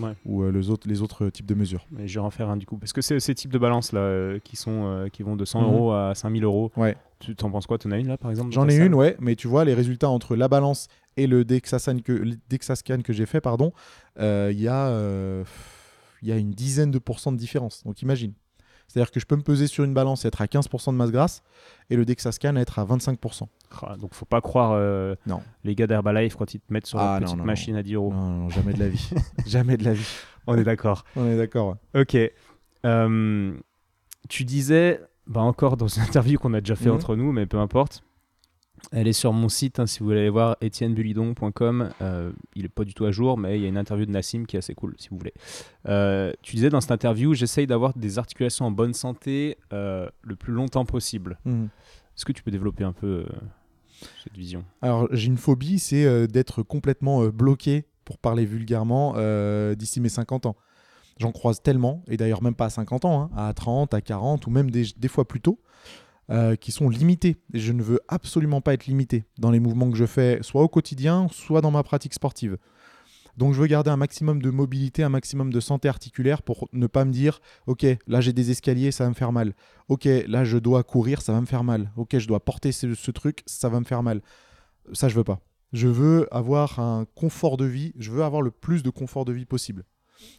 Ouais. ou les, autres, les autres types de mesures. Mais je vais en faire un du coup. Parce que ces types de balances là qui, sont, qui vont de 100 Mhm. euros à 5000 euros. Ouais. Tu t'en penses quoi? T'en as une là par exemple J'en ai une, ouais, mais tu vois, les résultats entre la balance et le Dexascan que, Dexascan que j'ai fait, pardon, euh, il y, euh, y a une dizaine de pourcents de différence. Donc imagine. C'est-à-dire que je peux me peser sur une balance et être à 15% de masse grasse et le Dexascan être à 25%. Ah, Donc faut pas croire euh, Non. les gars d'Herbalife quand ils te mettent sur Ah, petite non, machine à 10 euros. Non, non, jamais de la vie. jamais de la vie. On est d'accord. On est d'accord. ouais. Ok. Euh, tu disais, bah encore dans une interview qu'on a déjà fait Mhm. entre nous, mais peu importe. Elle est sur mon site, hein, si vous voulez aller voir, etiennebulidon.com. Euh, il est pas du tout à jour, mais il y a une interview de Nassim qui est assez cool, si vous voulez. Euh, tu disais dans cette interview, j'essaye d'avoir des articulations en bonne santé euh, le plus longtemps possible. Mhm. Est-ce que tu peux développer un peu cette vision? Alors, j'ai une phobie, c'est d'être complètement bloqué, pour parler vulgairement, d'ici mes 50 ans. J'en croise tellement, et d'ailleurs même pas à 50 ans, hein, à 30, à 40, ou même des, des fois plus tôt, euh, qui sont limités. Et je ne veux absolument pas être limité dans les mouvements que je fais, soit au quotidien, soit dans ma pratique sportive. Donc je veux garder un maximum de mobilité, un maximum de santé articulaire pour ne pas me dire, ok, là j'ai des escaliers, ça va me faire mal. Ok, là je dois courir, ça va me faire mal. Ok, je dois porter ce, ce truc, ça va me faire mal. Ça, je veux pas. Je veux avoir un confort de vie, je veux avoir le plus de confort de vie possible.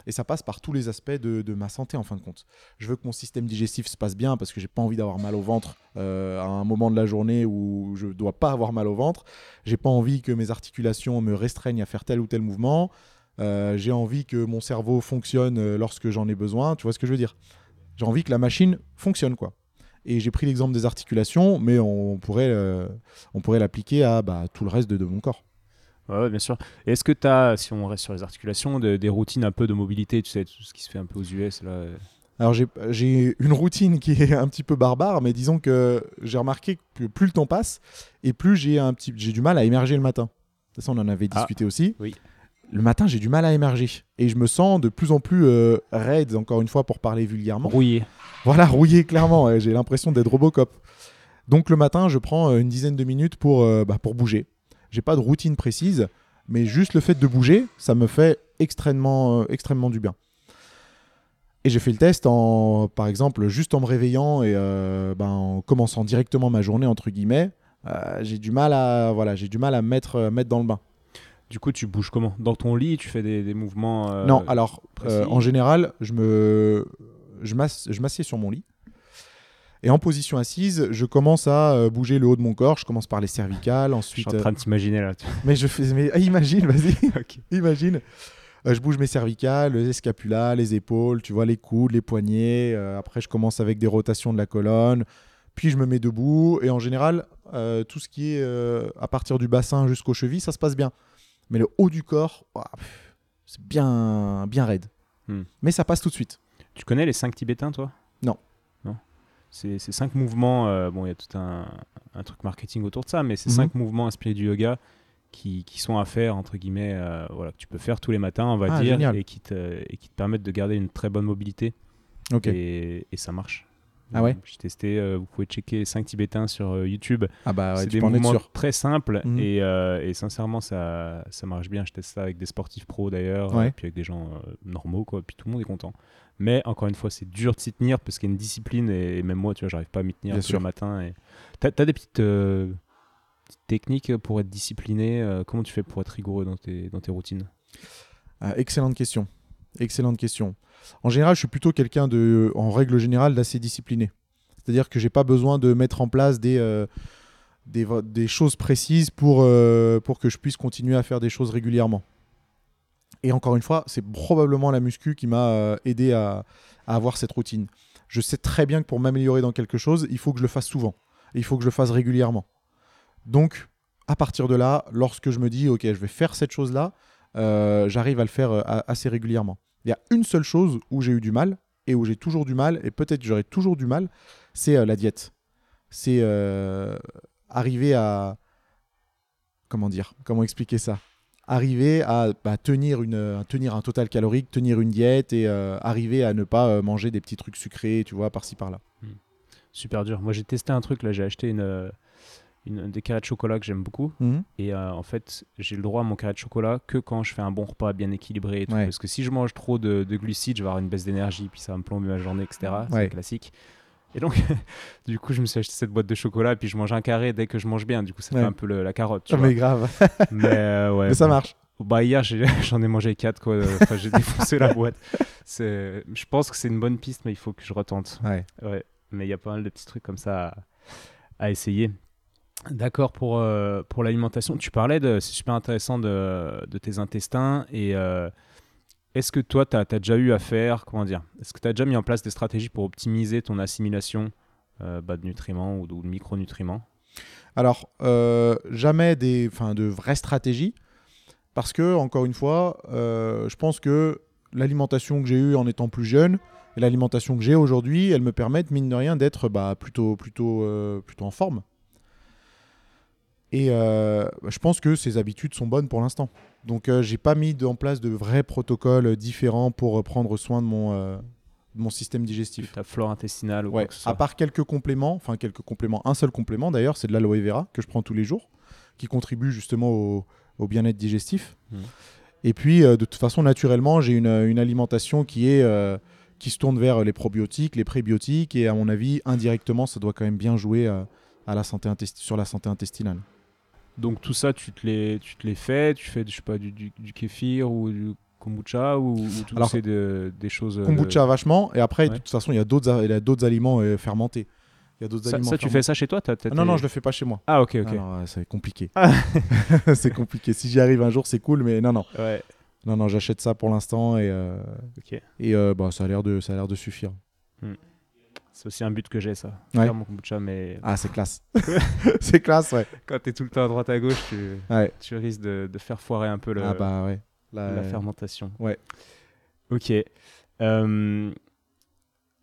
Et ça passe par tous les aspects de, ma santé en fin de compte. Je veux que mon système digestif se passe bien parce que j'ai pas envie d'avoir mal au ventre euh, à un moment de la journée où je dois pas avoir mal au ventre. J'ai pas envie que mes articulations me restreignent à faire tel ou tel mouvement. Euh, j'ai envie que mon cerveau fonctionne euh, lorsque j'en ai besoin. Tu vois ce que je veux dire? J'ai envie que la machine fonctionne quoi. Et j'ai pris l'exemple des articulations, mais on pourrait, pourrait l'appliquer à bah, tout le reste de mon corps. Ouais, bien sûr. Est-ce que tu as, si on reste sur les articulations, de- des routines un peu de mobilité, tu sais, tout ce qui se fait un peu aux US là euh, Alors j'ai- une routine qui est un petit peu barbare, mais disons que j'ai remarqué que plus le temps passe et plus j'ai un petit, j'ai du mal à émerger le matin. Ça, on en avait Ah, discuté aussi. oui. Le matin, j'ai du mal à émerger et je me sens de plus en plus euh, raide, encore une fois pour parler vulgairement. Rouillé. Voilà, rouillé clairement. j'ai l'impression d'être Robocop. Donc le matin, je prends euh, une dizaine de minutes pour, euh, bah, pour bouger. J'ai pas de routine précise, mais juste le fait de bouger, ça me fait extrêmement, euh, extrêmement du bien. Et j'ai fait le test en, par exemple, juste en me réveillant et euh, ben, en commençant directement ma journée entre guillemets. euh, j'ai du mal à, voilà, j'ai du mal à me mettre, mettre dans le bain. Du coup, tu bouges comment? Dans ton lit, tu fais des, des mouvements non, alors en général, je me, je m'assieds sur mon lit. Et en position assise, je commence à euh, bouger le haut de mon corps. Je commence par les cervicales, Je ensuite. suis en train de t'imaginer là. euh, Mais je fais. Mais ah, imagine, vas-y, Ok. imagine. Euh, je bouge mes cervicales, les scapulas, les épaules, tu vois, les coudes, les poignets. Euh, après, je commence avec des rotations de la colonne. Puis je me mets debout. Et en général, euh, tout ce qui est euh, à partir du bassin jusqu'aux chevilles, ça se passe bien. Mais le haut du corps, c'est bien, bien raide. Hmm. Mais ça passe tout de suite. Tu connais les 5 tibétains, toi? C'est ces cinq mouvements. euh, bon, il y a tout un, un truc marketing autour de ça, mais ces Mhm. cinq mouvements inspirés du yoga qui, qui sont à faire, entre guillemets, euh, voilà, que tu peux faire tous les matins, on va Ah, dire, génial. et qui, te, et qui te permettent de garder une très bonne mobilité. Ok. Et, et ça marche. Ah ouais J'ai testé, euh, vous pouvez checker 5 tibétains sur YouTube. Ah bah ouais, c'est des mouvements très simples Mhm. et, et sincèrement ça, ça marche bien. Je teste ça avec des sportifs pros d'ailleurs, Ouais. puis avec des gens normaux quoi, puis tout le monde est content. Mais encore une fois, c'est dur de s'y tenir parce qu'il y a une discipline et, et même moi, tu vois, j'arrive pas à m'y tenir sûr. le matin. Et... T'as as des petites, euh, petites techniques pour être discipliné euh, Comment tu fais pour être rigoureux dans tes, dans tes routines? Ah, excellente question. Excellente question. En général, je suis plutôt quelqu'un de, en règle générale, d'assez discipliné. C'est-à-dire que j'ai pas besoin de mettre en place des, euh, des, des choses précises pour, pour que je puisse continuer à faire des choses régulièrement. Et encore une fois, c'est probablement la muscu qui m'a euh, aidé à, avoir cette routine. Je sais très bien que pour m'améliorer dans quelque chose, il faut que je le fasse souvent. Il faut que je le fasse régulièrement. Donc, à partir de là, lorsque je me dis, OK, je vais faire cette chose-là, euh, j'arrive à le faire euh, assez régulièrement. Il y a une seule chose où j'ai eu du mal, et où j'ai toujours du mal, et peut-être j'aurai toujours du mal, c'est la diète. C'est arriver à... Comment dire Comment expliquer ça? Arriver à bah, tenir, une, à tenir un total calorique, tenir une diète, et euh, arriver à ne pas euh, manger des petits trucs sucrés, tu vois, par-ci par-là. Super dur. Moi, j'ai testé un truc là. J'ai acheté une, euh, une, des carrés de chocolat que j'aime beaucoup. Mhm. Et euh, en fait, j'ai le droit à mon carré de chocolat que quand je fais un bon repas bien équilibré. et tout. Ouais. Parce que si je mange trop de, de glucides, je vais avoir une baisse d'énergie, puis ça va me plomber ma journée, etc. C'est Ouais. classique. Et donc, du coup, je me suis acheté cette boîte de chocolat, et puis je mange un carré dès que je mange bien. Du coup, ça Ouais. fait un peu le- la carotte. Tu Ah, vois. mais grave, Mais, euh, ouais, mais ça marche. Bah, hier, j'en ai, mangé 4, quoi. Enfin, j'ai défoncé la boîte. Je pense que c'est une bonne piste, mais il faut que je retente. Ouais. Ouais, mais il y a pas mal de petits trucs comme ça à, à essayer. D'accord pour, euh, pour l'alimentation. Tu parlais de, c'est super intéressant de, de tes intestins. Et euh, est-ce que toi, tu as, déjà eu à faire, comment dire, est-ce que tu as déjà mis en place des stratégies pour optimiser ton assimilation euh, bah, de nutriments ou de, micronutriments? Alors, euh, jamais des, de vraies stratégies, parce que, encore une fois, euh, je pense que l'alimentation que j'ai eue en étant plus jeune et l'alimentation que j'ai aujourd'hui, elles me permettent, mine de rien, d'être bah, plutôt, plutôt, plutôt en forme. Et je pense que ces habitudes sont bonnes pour l'instant. Donc, euh, j'ai pas mis en place de vrais protocoles différents pour euh, prendre soin de mon, euh, de mon système digestif. Ta flore intestinale ou Ouais, quoi que ce soit à part quelques compléments, enfin quelques compléments, un seul complément d'ailleurs, c'est de l'aloe vera que je prends tous les jours, qui contribue justement au, au bien-être digestif. Mhm. Et puis, euh, de toute façon, naturellement, j'ai une, une alimentation qui est qui se tourne vers les probiotiques, les prébiotiques, et à mon avis, indirectement, ça doit quand même bien jouer à la santé sur la santé intestinale. Donc tout ça, tu te les, tu te les fais, tu fais je sais pas, du, du, du kéfir ou du kombucha ou, ou tout Alors, c'est de- des choses... euh, Kombucha vachement, et après, Ouais. de toute façon, il y a d'autres a- il y a d'autres aliments euh, fermentés. Il y a d'autres Ça, aliments ça, tu fais ça chez toi Ah non, non, je le fais pas chez moi. Ah ok, ok. Ah c'est compliqué. Ah. c'est compliqué. Si j'y arrive un jour, c'est cool, mais non, non. Ouais, Non, non, j'achète ça pour l'instant et, euh, et euh, bah, ça a l'air de, ça a l'air de suffire. C'est aussi un but que j'ai ça. Ouais. Faire mon kombucha, mais Ah, c'est classe. c'est classe, ouais. quand t'es tout le temps à droite à gauche, tu, ouais. tu risques de, de faire foirer un peu le, Ah bah ouais. La, la fermentation. ouais. Ok. Euh,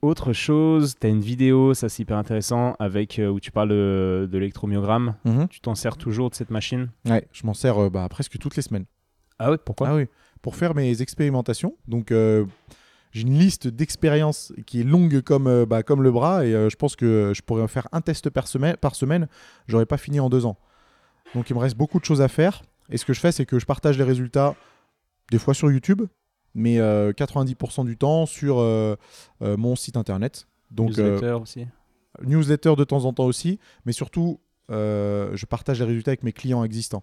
autre chose, tu as une vidéo, ça c'est hyper intéressant, avec, euh, où tu parles de, de l'électromyogramme. Mhm. Tu t'en sers toujours de cette machine? Ouais, je m'en sers euh, bah, presque toutes les semaines. Ah ouais, pourquoi? Ah oui. Pour faire mes expérimentations. Donc, euh, j'ai une liste d'expériences qui est longue comme, euh, bah, comme le bras et euh, je pense que je pourrais en faire un test par semaine. Par semaine. J'aurais pas fini en deux ans. Donc, il me reste beaucoup de choses à faire. Et ce que je fais, c'est que je partage les résultats des fois sur YouTube, mais euh, 90% du temps sur euh, euh, mon site internet. Donc, euh, Newsletter aussi newsletter de temps en temps aussi, mais surtout, euh, je partage les résultats avec mes clients existants.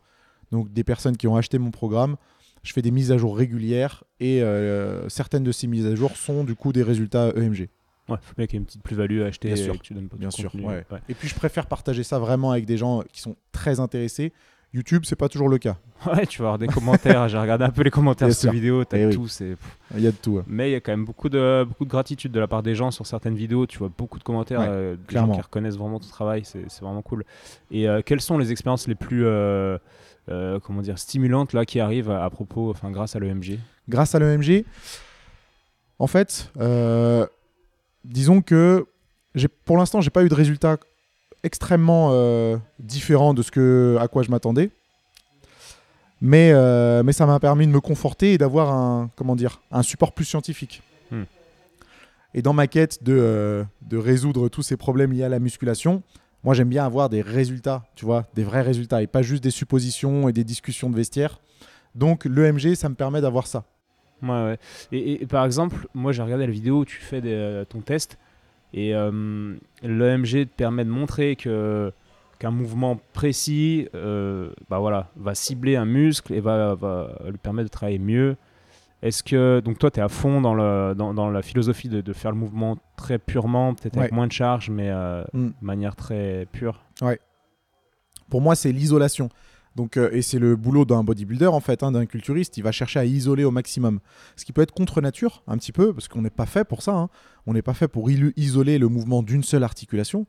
Donc des personnes qui ont acheté mon programme, je fais des mises à jour régulières et euh, certaines de ces mises à jour sont du coup des résultats EMG. Ouais, faut bien qu'il y ait une petite plus-value à acheter Bien et sûr. que tu donnes pas Bien sûr, ouais. Et puis je préfère partager ça vraiment avec des gens qui sont très intéressés. YouTube, c'est pas toujours le cas. Ouais, tu vas avoir des commentaires. J'ai regardé un peu les commentaires de cette vidéo. T'as Eh oui. tout. C'est... Il y a de tout. Mais il y a quand même beaucoup de, beaucoup de gratitude de la part des gens sur certaines vidéos. Tu vois beaucoup de commentaires Ouais, euh, des gens qui reconnaissent vraiment ton travail. C'est, c'est vraiment cool. Et euh, quelles sont les expériences les plus euh, euh, comment dire, stimulantes là, qui arrivent à, à propos, enfin, grâce à l'EMG Grâce à l'EMG, en fait, euh, disons que pour l'instant, j'ai pas eu de résultats extrêmement euh, différents de ce que, à quoi je m'attendais. Mais, euh, mais ça m'a permis de me conforter et d'avoir un, comment dire, un support plus scientifique. Hmm. Et dans ma quête de, de résoudre tous ces problèmes liés à la musculation, moi j'aime bien avoir des résultats, tu vois, des vrais résultats et pas juste des suppositions et des discussions de vestiaire. Donc l'EMG, ça me permet d'avoir ça. Ouais. Et, par exemple, moi j'ai regardé la vidéo où tu fais euh, ton test et euh, l'EMG te permet de montrer que qu'un mouvement précis euh, bah voilà, va cibler un muscle et va, lui permettre de travailler mieux. Est-ce que donc toi tu es à fond dans, le, dans la philosophie de, de faire le mouvement très purement, peut-être avec Ouais. moins de charge, mais euh, Mm. de manière très pure. Pour moi, c'est l'isolation. Donc, euh, et c'est le boulot d'un bodybuilder, en fait, hein, d'un culturiste. Il va chercher à isoler au maximum. Ce qui peut être contre nature, un petit peu, parce qu'on n'est pas fait pour ça. hein. On n'est pas fait pour isoler le mouvement d'une seule articulation.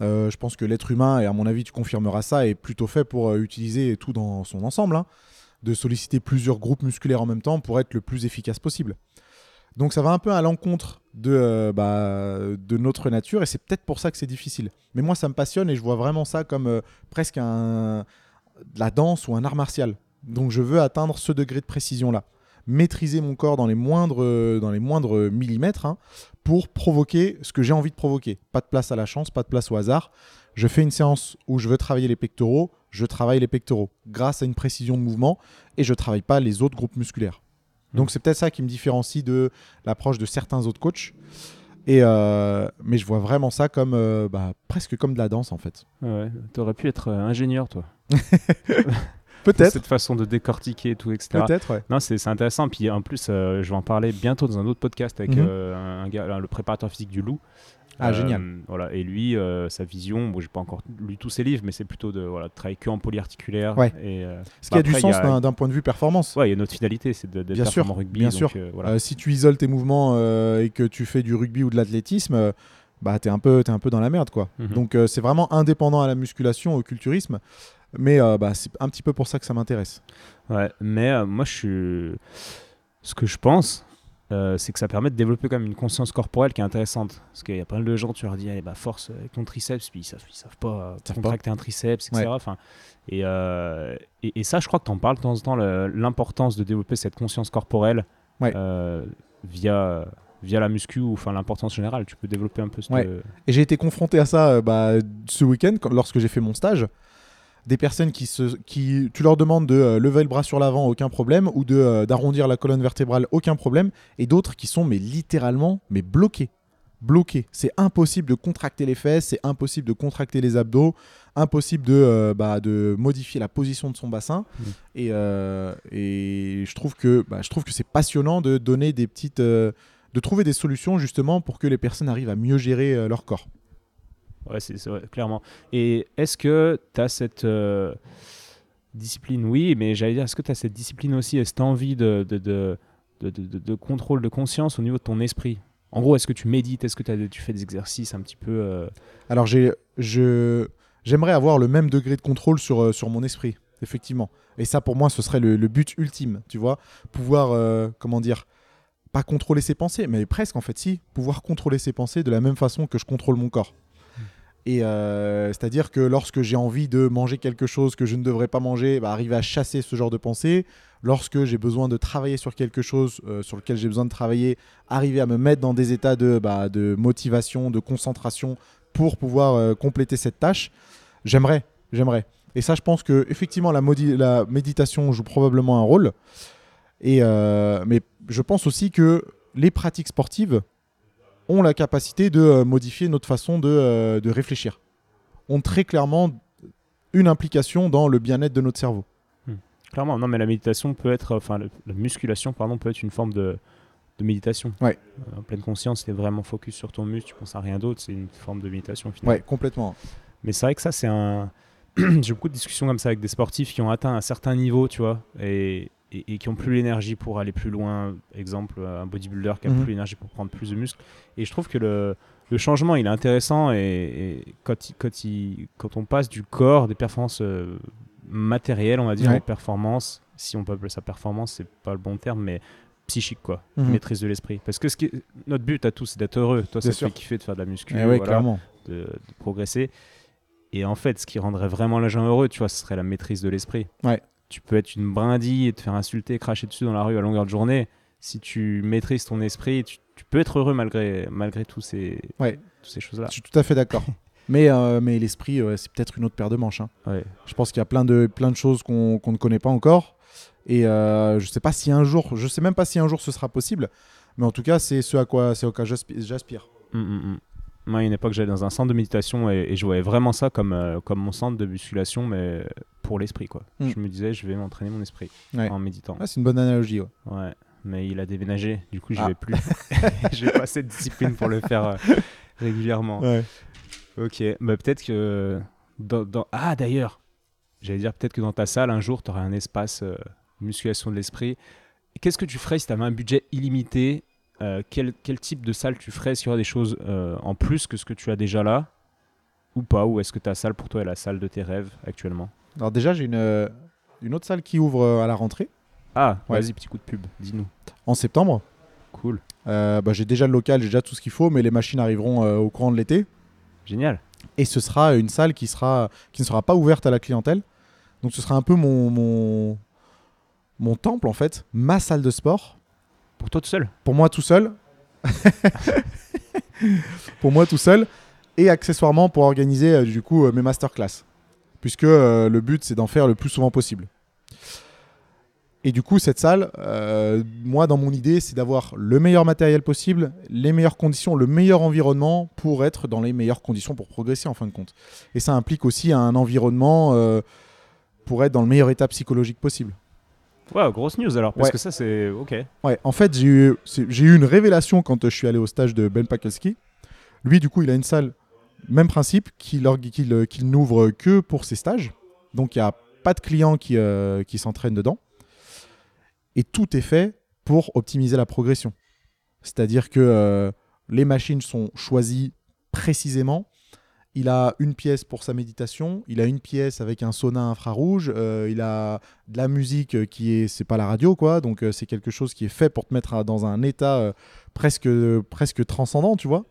Euh, je pense que l'être humain, et à mon avis, tu confirmeras ça, est plutôt fait pour utiliser tout dans son ensemble. hein, de solliciter plusieurs groupes musculaires en même temps pour être le plus efficace possible. Donc ça va un peu à l'encontre de, euh, bah, de notre nature et c'est peut-être pour ça que c'est difficile. Mais moi ça me passionne et je vois vraiment ça comme euh, presque un, la danse ou un art martial. Donc je veux atteindre ce degré de précision là. Maîtriser mon corps dans les moindres, millimètres hein, pour provoquer ce que j'ai envie de provoquer. Pas de place à la chance, pas de place au hasard. Je fais une séance où je veux travailler les pectoraux, je travaille les pectoraux grâce à une précision de mouvement et je travaille pas les autres groupes musculaires. Donc c'est peut-être ça qui me différencie de l'approche de certains autres coachs. Et euh, mais je vois vraiment ça comme euh, bah, presque comme de la danse en fait. Ouais, t'aurais pu être euh, ingénieur, toi. Peut-être, Cette façon de décortiquer tout, etc. peut-être, ouais. Non, c'est intéressant. Puis en plus, euh, je vais en parler bientôt dans un autre podcast avec Mhm. euh, un gars, le préparateur physique du loup. Ah, Euh, génial. Voilà, et lui, sa vision, bon, j'ai pas encore lu tous ses livres, mais c'est plutôt de, voilà, de travailler que en polyarticulaire. Ouais. Et, Ce qui a bah, du sens a- d'un- point de vue performance. ouais, il y a une autre finalité, c'est de- d'être Bien sûr, en rugby. bien donc, sûr. voilà. Si tu isoles tes mouvements et que tu fais du rugby ou de l'athlétisme, bah t'es un peu, t'es un peu dans la merde quoi. Mhm. Donc euh, c'est vraiment indépendant à la musculation, au culturisme. Mais euh, bah, c'est un petit peu pour ça que ça m'intéresse. Ouais, mais euh, moi, je suis. Ce que je pense, euh, c'est que ça permet de développer quand même une conscience corporelle qui est intéressante. Parce qu'il y a pas mal de gens, tu leur dis, allez, bah, force avec ton triceps, puis ils savent, ils savent pas Ils savent contracter un triceps, etc. Ouais. Enfin, et, et, et ça, je crois que tu en parles de temps en temps, l'importance de développer cette conscience corporelle Ouais. via, via la muscu ou enfin l'importance générale. Tu peux développer un peu ce Ouais. Et j'ai été confronté à ça euh, bah, ce week-end quand- lorsque j'ai fait mon stage. Des personnes qui, se, qui tu leur demandes de euh, lever le bras sur l'avant, aucun problème, ou de euh, d'arrondir la colonne vertébrale, aucun problème, et d'autres qui sont mais littéralement mais bloqués, bloqués. C'est impossible de contracter les fesses, c'est impossible de contracter les abdos, impossible de, euh, bah, de modifier la position de son bassin. Mm. Et, euh, et je trouve que bah, je trouve que c'est passionnant de donner des petites, euh, de trouver des solutions justement pour que les personnes arrivent à mieux gérer leur corps. Ouais, c'est vrai, clairement. Et est-ce que tu as cette euh, discipline? Oui, mais j'allais dire, est-ce que tu as cette discipline aussi, cette envie de, de, de, de, contrôle de conscience au niveau de ton esprit? En gros, est-ce que tu médites? Est-ce que tu fais des exercices un petit peu euh, Alors j'aimerais avoir le même degré de contrôle sur, euh, sur mon esprit, effectivement. Et ça, pour moi, ce serait le, but ultime, tu vois? Pouvoir, comment dire, pas contrôler ses pensées, mais presque en fait, si. Pouvoir contrôler ses pensées de la même façon que je contrôle mon corps. Et euh, c'est-à-dire que lorsque j'ai envie de manger quelque chose que je ne devrais pas manger, bah, arriver à chasser ce genre de pensée. Lorsque j'ai besoin de travailler sur quelque chose euh, sur lequel j'ai besoin de travailler, arriver à me mettre dans des états de, bah, de motivation, de concentration pour pouvoir euh, compléter cette tâche, j'aimerais, j'aimerais. Et ça, je pense que effectivement la, la méditation joue probablement un rôle. Et mais je pense aussi que les pratiques sportives ont la capacité de euh, modifier notre façon de, euh, de réfléchir. Ont très clairement une implication dans le bien-être de notre cerveau. Clairement, non, mais la méditation peut être, enfin, le- la musculation, pardon, peut être une forme de, de méditation. Ouais. Euh, En pleine conscience, tu es vraiment focus sur ton muscle, tu penses à rien d'autre, c'est une forme de méditation finalement. Ouais, complètement. Mais c'est vrai que ça, c'est un. J'ai beaucoup de discussions comme ça avec des sportifs qui ont atteint un certain niveau, tu vois, et, et, et qui ont plus l'énergie pour aller plus loin. Exemple, un bodybuilder qui a Mhm. plus l'énergie pour prendre plus de muscles. Et je trouve que le, le changement, il est intéressant. Et, et quand, il- quand, il- quand on passe du corps, des performances euh, matérielles, on va dire, Ouais. aux performances, si on peut appeler ça performance, c'est pas le bon terme, mais psychique, quoi. Mhm. Maîtrise de l'esprit. Parce que ce qui est- notre but à tous, c'est d'être heureux. Toi, ça Bien te sûr. fait kiffer de faire de la muscu. Eh ouais, voilà clairement. de, de progresser. Et en fait, ce qui rendrait vraiment les gens heureux, tu vois, ce serait la maîtrise de l'esprit. Ouais. Tu peux être une brindille et te faire insulter, cracher dessus dans la rue à longueur de journée. Si tu maîtrises ton esprit, tu, tu peux être heureux malgré, malgré tous ces, Ouais. toutes ces choses-là. Je suis tout à fait d'accord. mais euh, mais l'esprit, ouais, c'est peut-être une autre paire de manches. hein. Ouais. Je pense qu'il y a plein de, plein de choses qu'on ne connaît pas encore. Et euh, je sais pas si un jour, je sais même pas si un jour ce sera possible. Mais en tout cas, c'est ce à quoi, c'est auquel j'aspi- j'aspire. Hum, hum, hum. Moi, il y a une époque, j'allais dans un centre de méditation et, et je voyais vraiment ça comme, euh, comme mon centre de musculation, mais pour l'esprit, quoi. Mm. Je me disais, je vais m'entraîner mon esprit Ouais. en méditant. Ah, c'est une bonne analogie. ouais. Ouais. mais il a déménagé. Du coup, j'y Ah. vais plus. J'ai pas assez de discipline pour le faire euh, régulièrement. Ouais. Ok, bah peut-être que. Dans, dans- Ah, d'ailleurs, j'allais dire peut-être que dans ta salle, un jour, tu aurais un espace euh, musculation de l'esprit. Qu'est-ce que tu ferais si tu avais un budget illimité Euh, quel, quel type de salle tu ferais Est-ce qu'il y aurait des choses euh, en plus que ce que tu as déjà là Ou pas Ou est-ce que ta salle pour toi est la salle de tes rêves actuellement? Alors déjà, j'ai une, euh, une autre salle qui ouvre à la rentrée Ah, Ouais. vas-y, petit coup de pub, dis-nous. en septembre. Cool, Euh, bah, j'ai déjà le local, j'ai déjà tout ce qu'il faut, mais les machines arriveront au courant de l'été. génial. Et ce sera une salle qui, sera, qui ne sera pas ouverte à la clientèle. Donc ce sera un peu mon, mon, mon temple, en fait, ma salle de sport. Pour toi tout seul Pour moi tout seul. pour moi tout seul. Et accessoirement pour organiser euh, du coup euh, mes masterclass. Puisque euh, le but c'est d'en faire le plus souvent possible. Et du coup, cette salle, moi, dans mon idée, c'est d'avoir le meilleur matériel possible, les meilleures conditions, le meilleur environnement pour être dans les meilleures conditions pour progresser en fin de compte. Et ça implique aussi un environnement pour être dans le meilleur état psychologique possible. Ouais, grosse news alors, parce Ouais. que ça c'est. Ok. Ouais, en fait, j'ai eu, j'ai eu une révélation quand euh, je suis allé au stage de Ben Pakelski. Lui, du coup, il a une salle, même principe, qu'il org- qu'il, euh, n'ouvre que pour ses stages. Donc, il n'y a pas de clients qui, euh, qui s'entraînent dedans. Et tout est fait pour optimiser la progression. C'est-à-dire que euh, les machines sont choisies précisément. Il a une pièce pour sa méditation, il a une pièce avec un sauna infrarouge, euh, il a de la musique qui est, c'est pas la radio quoi, donc euh, c'est quelque chose qui est fait pour te mettre dans un état euh, presque, presque transcendant, tu vois.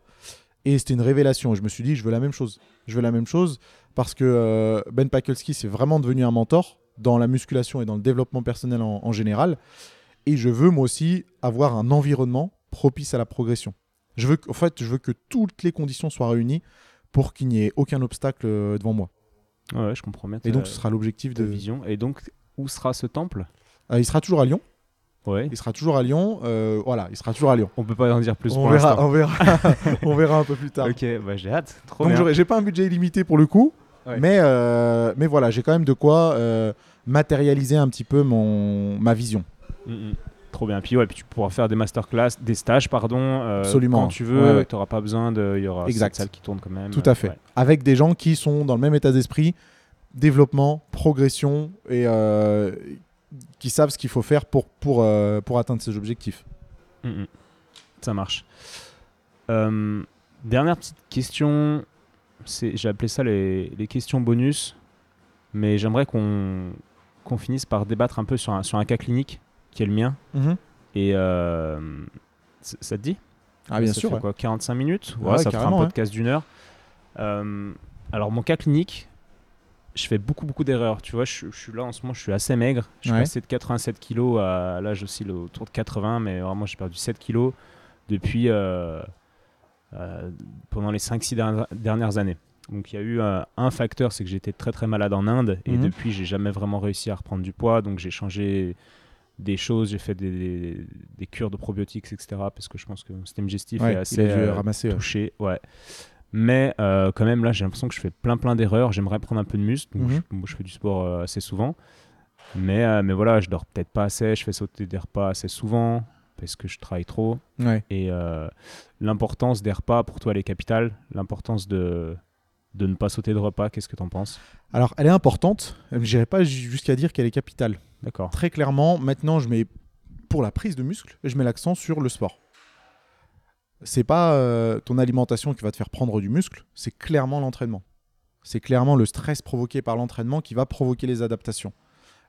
Et c'était une révélation. Je me suis dit, je veux la même chose. Je veux la même chose parce que Ben Pakelski, c'est vraiment devenu un mentor dans la musculation et dans le développement personnel en, en général. Et je veux moi aussi avoir un environnement propice à la progression. Je veux, en fait, je veux que toutes les conditions soient réunies pour qu'il n'y ait aucun obstacle euh, devant moi. Ouais, je comprends bien. Et donc, ce sera l'objectif de. vision. Et donc, où sera ce temple? Euh, il sera toujours à Lyon. Ouais. Il sera toujours à Lyon. euh, voilà, il sera toujours à Lyon. On peut pas en dire plus on, pour verra, l'instant. on verra, on verra un peu plus tard. Ok, bah j'ai hâte. Trop Donc j'ai pas un budget illimité pour le coup, Ouais. mais, euh, mais voilà, j'ai quand même de quoi euh, matérialiser un petit peu mon, ma vision. Mm, mm. Trop bien. Puis ouais, puis tu pourras faire des masterclass, des stages, pardon. euh, Absolument. Quand tu veux. Ouais, ouais. Tu n'auras pas besoin de. Il y aura Exact. cette salle qui tourne quand même. Tout à fait. Ouais. Avec des gens qui sont dans le même état d'esprit, développement, progression et euh, qui savent ce qu'il faut faire pour, pour, euh, pour atteindre ces objectifs. Mm, mm. Ça marche. Dernière petite question. J'ai appelé ça les, les questions bonus. Mais j'aimerais qu'on, qu'on finisse par débattre un peu sur un, sur un cas clinique qui est le mien. Et euh, ça te dit? Ah bien ça sûr. fait ouais. quoi 45 minutes? Ouais, Ouais, Ça fera un podcast d'une heure. Euh, alors, mon cas clinique, je fais beaucoup, beaucoup d'erreurs. Tu vois, je, je suis là en ce moment, je suis assez maigre. Je suis Ouais. passé de 87 kilos à là, j'oscille autour de 80, mais vraiment, j'ai perdu 7 kilos depuis euh, euh, pendant les 5-6 dernières, dernières années. Donc, il y a eu euh, un facteur, c'est que j'étais très, très malade en Inde et Mhm. depuis, j'ai jamais vraiment réussi à reprendre du poids. Donc, j'ai changé des choses, j'ai fait des, des- des cures de probiotiques, etc. Parce que je pense que mon système digestif Ouais, est assez euh, ramasser. touché, ouais. Mais euh, quand même, là, j'ai l'impression que je fais plein plein d'erreurs. J'aimerais prendre un peu de muscle. Donc, Mhm. je, moi, je fais du sport euh, assez souvent. Mais, mais voilà, je dors peut-être pas assez. Je fais sauter des repas assez souvent parce que je travaille trop. Ouais. Et l'importance des repas, pour toi, elle est capitale. L'importance de, de ne pas sauter de repas, qu'est-ce que tu en penses? Alors elle est importante. Je n'irai pas ju- jusqu'à dire qu'elle est capitale. D'accord. Très clairement, maintenant, je mets pour la prise de muscle, je mets l'accent sur le sport. C'est pas euh, ton alimentation qui va te faire prendre du muscle, c'est clairement l'entraînement. C'est clairement le stress provoqué par l'entraînement qui va provoquer les adaptations.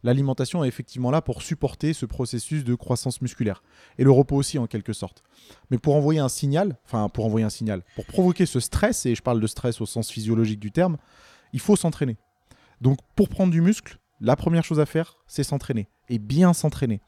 L'alimentation est effectivement là pour supporter ce processus de croissance musculaire. Et le repos aussi en quelque sorte. Mais pour envoyer un signal, enfin pour envoyer un signal, pour provoquer ce stress, et je parle de stress au sens physiologique du terme, il faut s'entraîner. Donc pour prendre du muscle, la première chose à faire, c'est s'entraîner. Et bien s'entraîner.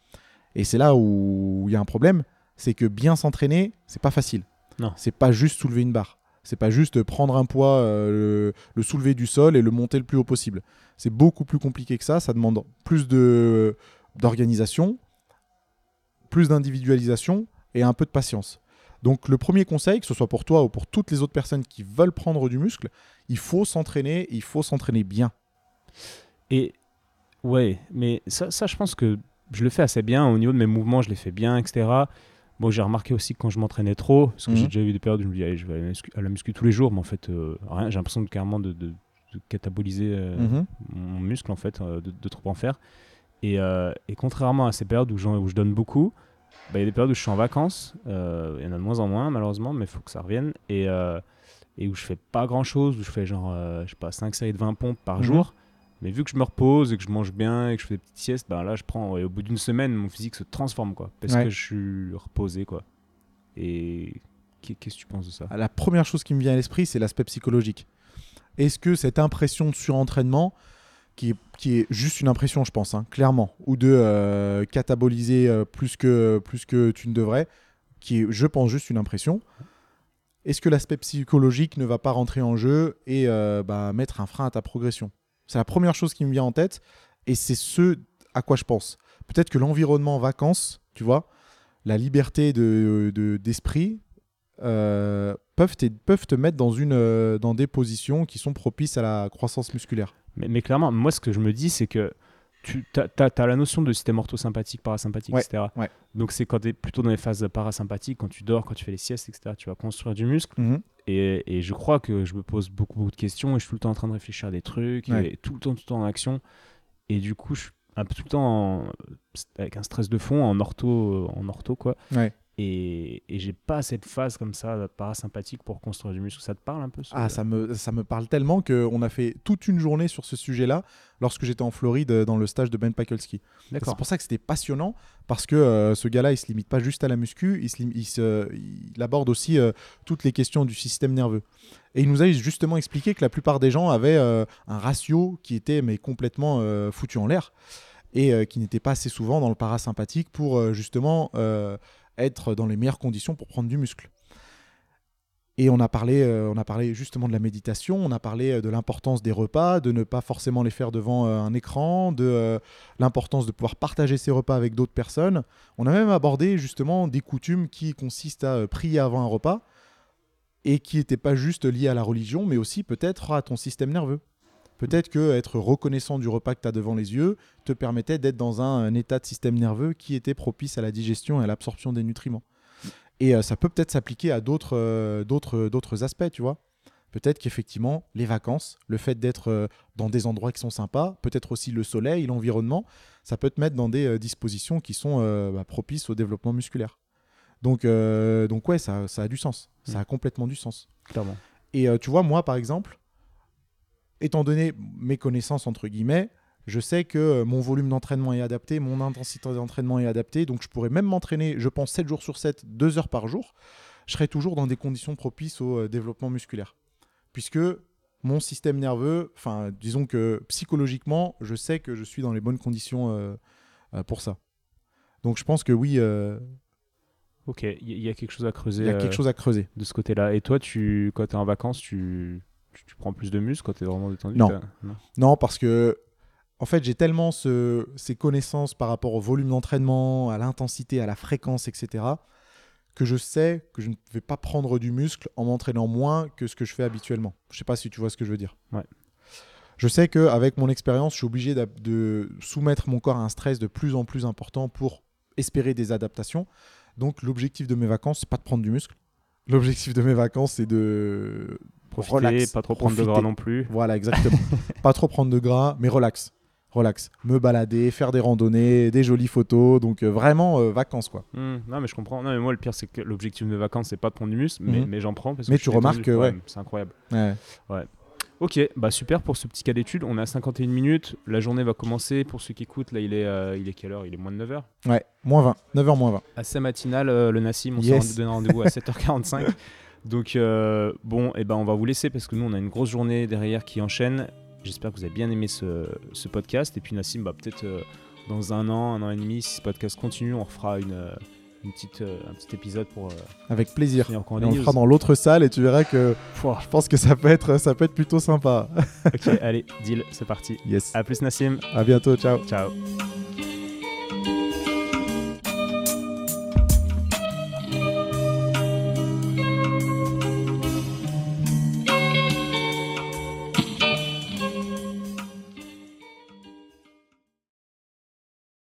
Et c'est là où il y a un problème, c'est que bien s'entraîner, c'est pas facile. Non. C'est pas juste soulever une barre. C'est pas juste prendre un poids, euh, le, le soulever du sol et le monter le plus haut possible. C'est beaucoup plus compliqué que ça. Ça demande plus d'organisation, plus d'individualisation et un peu de patience. Donc le premier conseil, que ce soit pour toi ou pour toutes les autres personnes qui veulent prendre du muscle, il faut s'entraîner, il faut s'entraîner bien. Et ouais, mais ça, je pense que je le fais assez bien. Au niveau de mes mouvements, je les fais bien, etc. Bon, j'ai remarqué aussi que quand je m'entraînais trop, parce que Mhm. j'ai déjà eu des périodes où je me dis, Allez, je vais aller à la muscu- à la muscu tous les jours, mais en fait, euh, rien. J'ai l'impression de, carrément de, de- de cataboliser euh, Mhm. mon muscle, en fait, euh, de, de trop en faire. Et, et contrairement à ces périodes où, où je donne beaucoup, bah, il y a des périodes où je suis en vacances, il y en a de moins en moins, malheureusement, mais il faut que ça revienne. Et, et où je fais pas grand chose, où je fais genre, je sais pas, 5 séries de 20 pompes par Mhm. jour. Mais vu que je me repose et que je mange bien et que je fais des petites siestes, ben là je prends. Et au bout d'une semaine, mon physique se transforme quoi. Parce Ouais. que je suis reposé quoi. Et qu'est- qu'est-ce que tu penses de ça? La première chose qui me vient à l'esprit, c'est l'aspect psychologique. Est-ce que cette impression de surentraînement, qui est, qui est juste une impression, je pense, hein, clairement, ou de euh, cataboliser euh, plus, que, plus que tu ne devrais, qui est, je pense, juste une impression, est-ce que l'aspect psychologique ne va pas rentrer en jeu et euh, bah, mettre un frein à ta progression? C'est la première chose qui me vient en tête, et c'est ce à quoi je pense. Peut-être que l'environnement vacances, tu vois, la liberté de- de- d'esprit, euh, peuvent, te, peuvent te mettre dans, une, euh, des positions qui sont propices à la croissance musculaire. mais clairement, moi ce que je me dis, c'est que tu as, la notion de système orthosympathique, parasympathique, Ouais, etc. ouais. Donc c'est quand tu es plutôt dans les phases parasympathiques, quand tu dors, quand tu fais les siestes, etc. Tu vas construire du muscle. Et, et je crois que je me pose beaucoup, beaucoup de questions et je suis tout le temps en train de réfléchir à des trucs Ouais. et tout le temps, tout le temps en action. Et du coup, je suis un peu tout le temps en- avec un stress de fond, en ortho, en ortho quoi. Et, et j'ai pas cette phase comme ça parasympathique pour construire du muscle. Ça te parle un peu Ah, ça me, ça me parle tellement qu'on a fait toute une journée sur ce sujet-là lorsque j'étais en Floride euh, dans le stage de Ben Pakulski. C'est pour ça que c'était passionnant parce que euh, ce gars-là, il se limite pas juste à la muscu, il, se il, se- il aborde aussi euh, toutes les questions du système nerveux. Et il nous a justement expliqué que la plupart des gens avaient euh, un ratio qui était mais complètement foutu en l'air et qui n'était pas assez souvent dans le parasympathique pour justement être dans les meilleures conditions pour prendre du muscle. Et on a parlé, euh, on a parlé justement de la méditation, on a parlé euh, de l'importance des repas, de ne pas forcément les faire devant euh, un écran, de l'importance de pouvoir partager ses repas avec d'autres personnes. On a même abordé justement des coutumes qui consistent à prier avant un repas et qui n'étaient pas juste liées à la religion, mais aussi peut-être à ton système nerveux. Peut-être que être reconnaissant du repas que tu as devant les yeux te permettait d'être dans un, un état de système nerveux qui était propice à la digestion et à l'absorption des nutriments. Et euh, ça peut peut-être s'appliquer à d'autres euh, d'autres aspects, tu vois. Peut-être qu'effectivement, les vacances, le fait d'être euh, dans des endroits qui sont sympas, peut-être aussi le soleil, l'environnement, ça peut te mettre dans des dispositions qui sont bah, propices au développement musculaire. Donc, euh, donc ouais, ça, ça a du sens. Ça a complètement du sens. Clairement. Et euh, tu vois, moi, par exemple, étant donné mes connaissances, entre guillemets, je sais que euh, mon volume d'entraînement est adapté, mon intensité d'entraînement est adaptée, donc je pourrais même m'entraîner, je pense, 7 jours sur 7, 2 heures par jour. Je serais toujours dans des conditions propices au euh, développement musculaire. Puisque mon système nerveux, enfin, disons que psychologiquement, je sais que je suis dans les bonnes conditions euh, euh, pour ça. Donc je pense que oui, euh, Ok, il y, a quelque chose à creuser il y a quelque chose à creuser. de ce côté-là. Et toi, tu, quand tu es en vacances, tu, tu, prends plus de muscle quand tu es vraiment détendu Non. non. Non, parce que en fait, j'ai tellement ce- ces connaissances par rapport au volume d'entraînement, à l'intensité, à la fréquence, etc., que je sais que je ne vais pas prendre du muscle en m'entraînant moins que ce que je fais habituellement. Je sais pas si tu vois ce que je veux dire. Ouais. Je sais qu'avec mon expérience, je suis obligé d'ab- de soumettre mon corps à un stress de plus en plus important pour espérer des adaptations. Donc, l'objectif de mes vacances, c'est pas de prendre du muscle. L'objectif de mes vacances, c'est de Profiter, Relax, pas trop prendre de gras non plus. voilà, exactement. pas trop prendre de gras, mais relax. Relax. Me balader, faire des randonnées, des jolies photos. Donc, euh, vraiment, euh, vacances, quoi. Hmm, non, mais je comprends. Non, mais moi, le pire, c'est que l'objectif de vacances, c'est pas de prendre du muscle, mais, Mhm. mais j'en prends parce que Mais tu remarques que, ouais. C'est incroyable. Ouais. Ok, bah super pour ce petit cas d'étude. On est à 51 minutes. La journée va commencer. Pour ceux qui écoutent, là, il est, euh, il est quelle heure? Il est moins de 9h. Ouais, moins 20. 9h moins 20. Assez matinal, euh, le Nassim. On Yes. s'est donné rendez-vous à 7h45. Donc, euh, bon, et ben, on va vous laisser parce que nous, on a une grosse journée derrière qui enchaîne. J'espère que vous avez bien aimé ce, ce podcast. Et puis, Nassim, bah, peut-être euh, dans un an, un an et demi, si ce podcast continue, on refera une, euh, une petite, euh, un petit épisode pour Avec plaisir. Et on le fera dans l'autre salle et tu verras que Pouah. je pense que ça peut être, ça peut être plutôt sympa. ok, allez, deal, c'est parti. Yes. À plus, Nassim. À bientôt. Ciao. Ciao.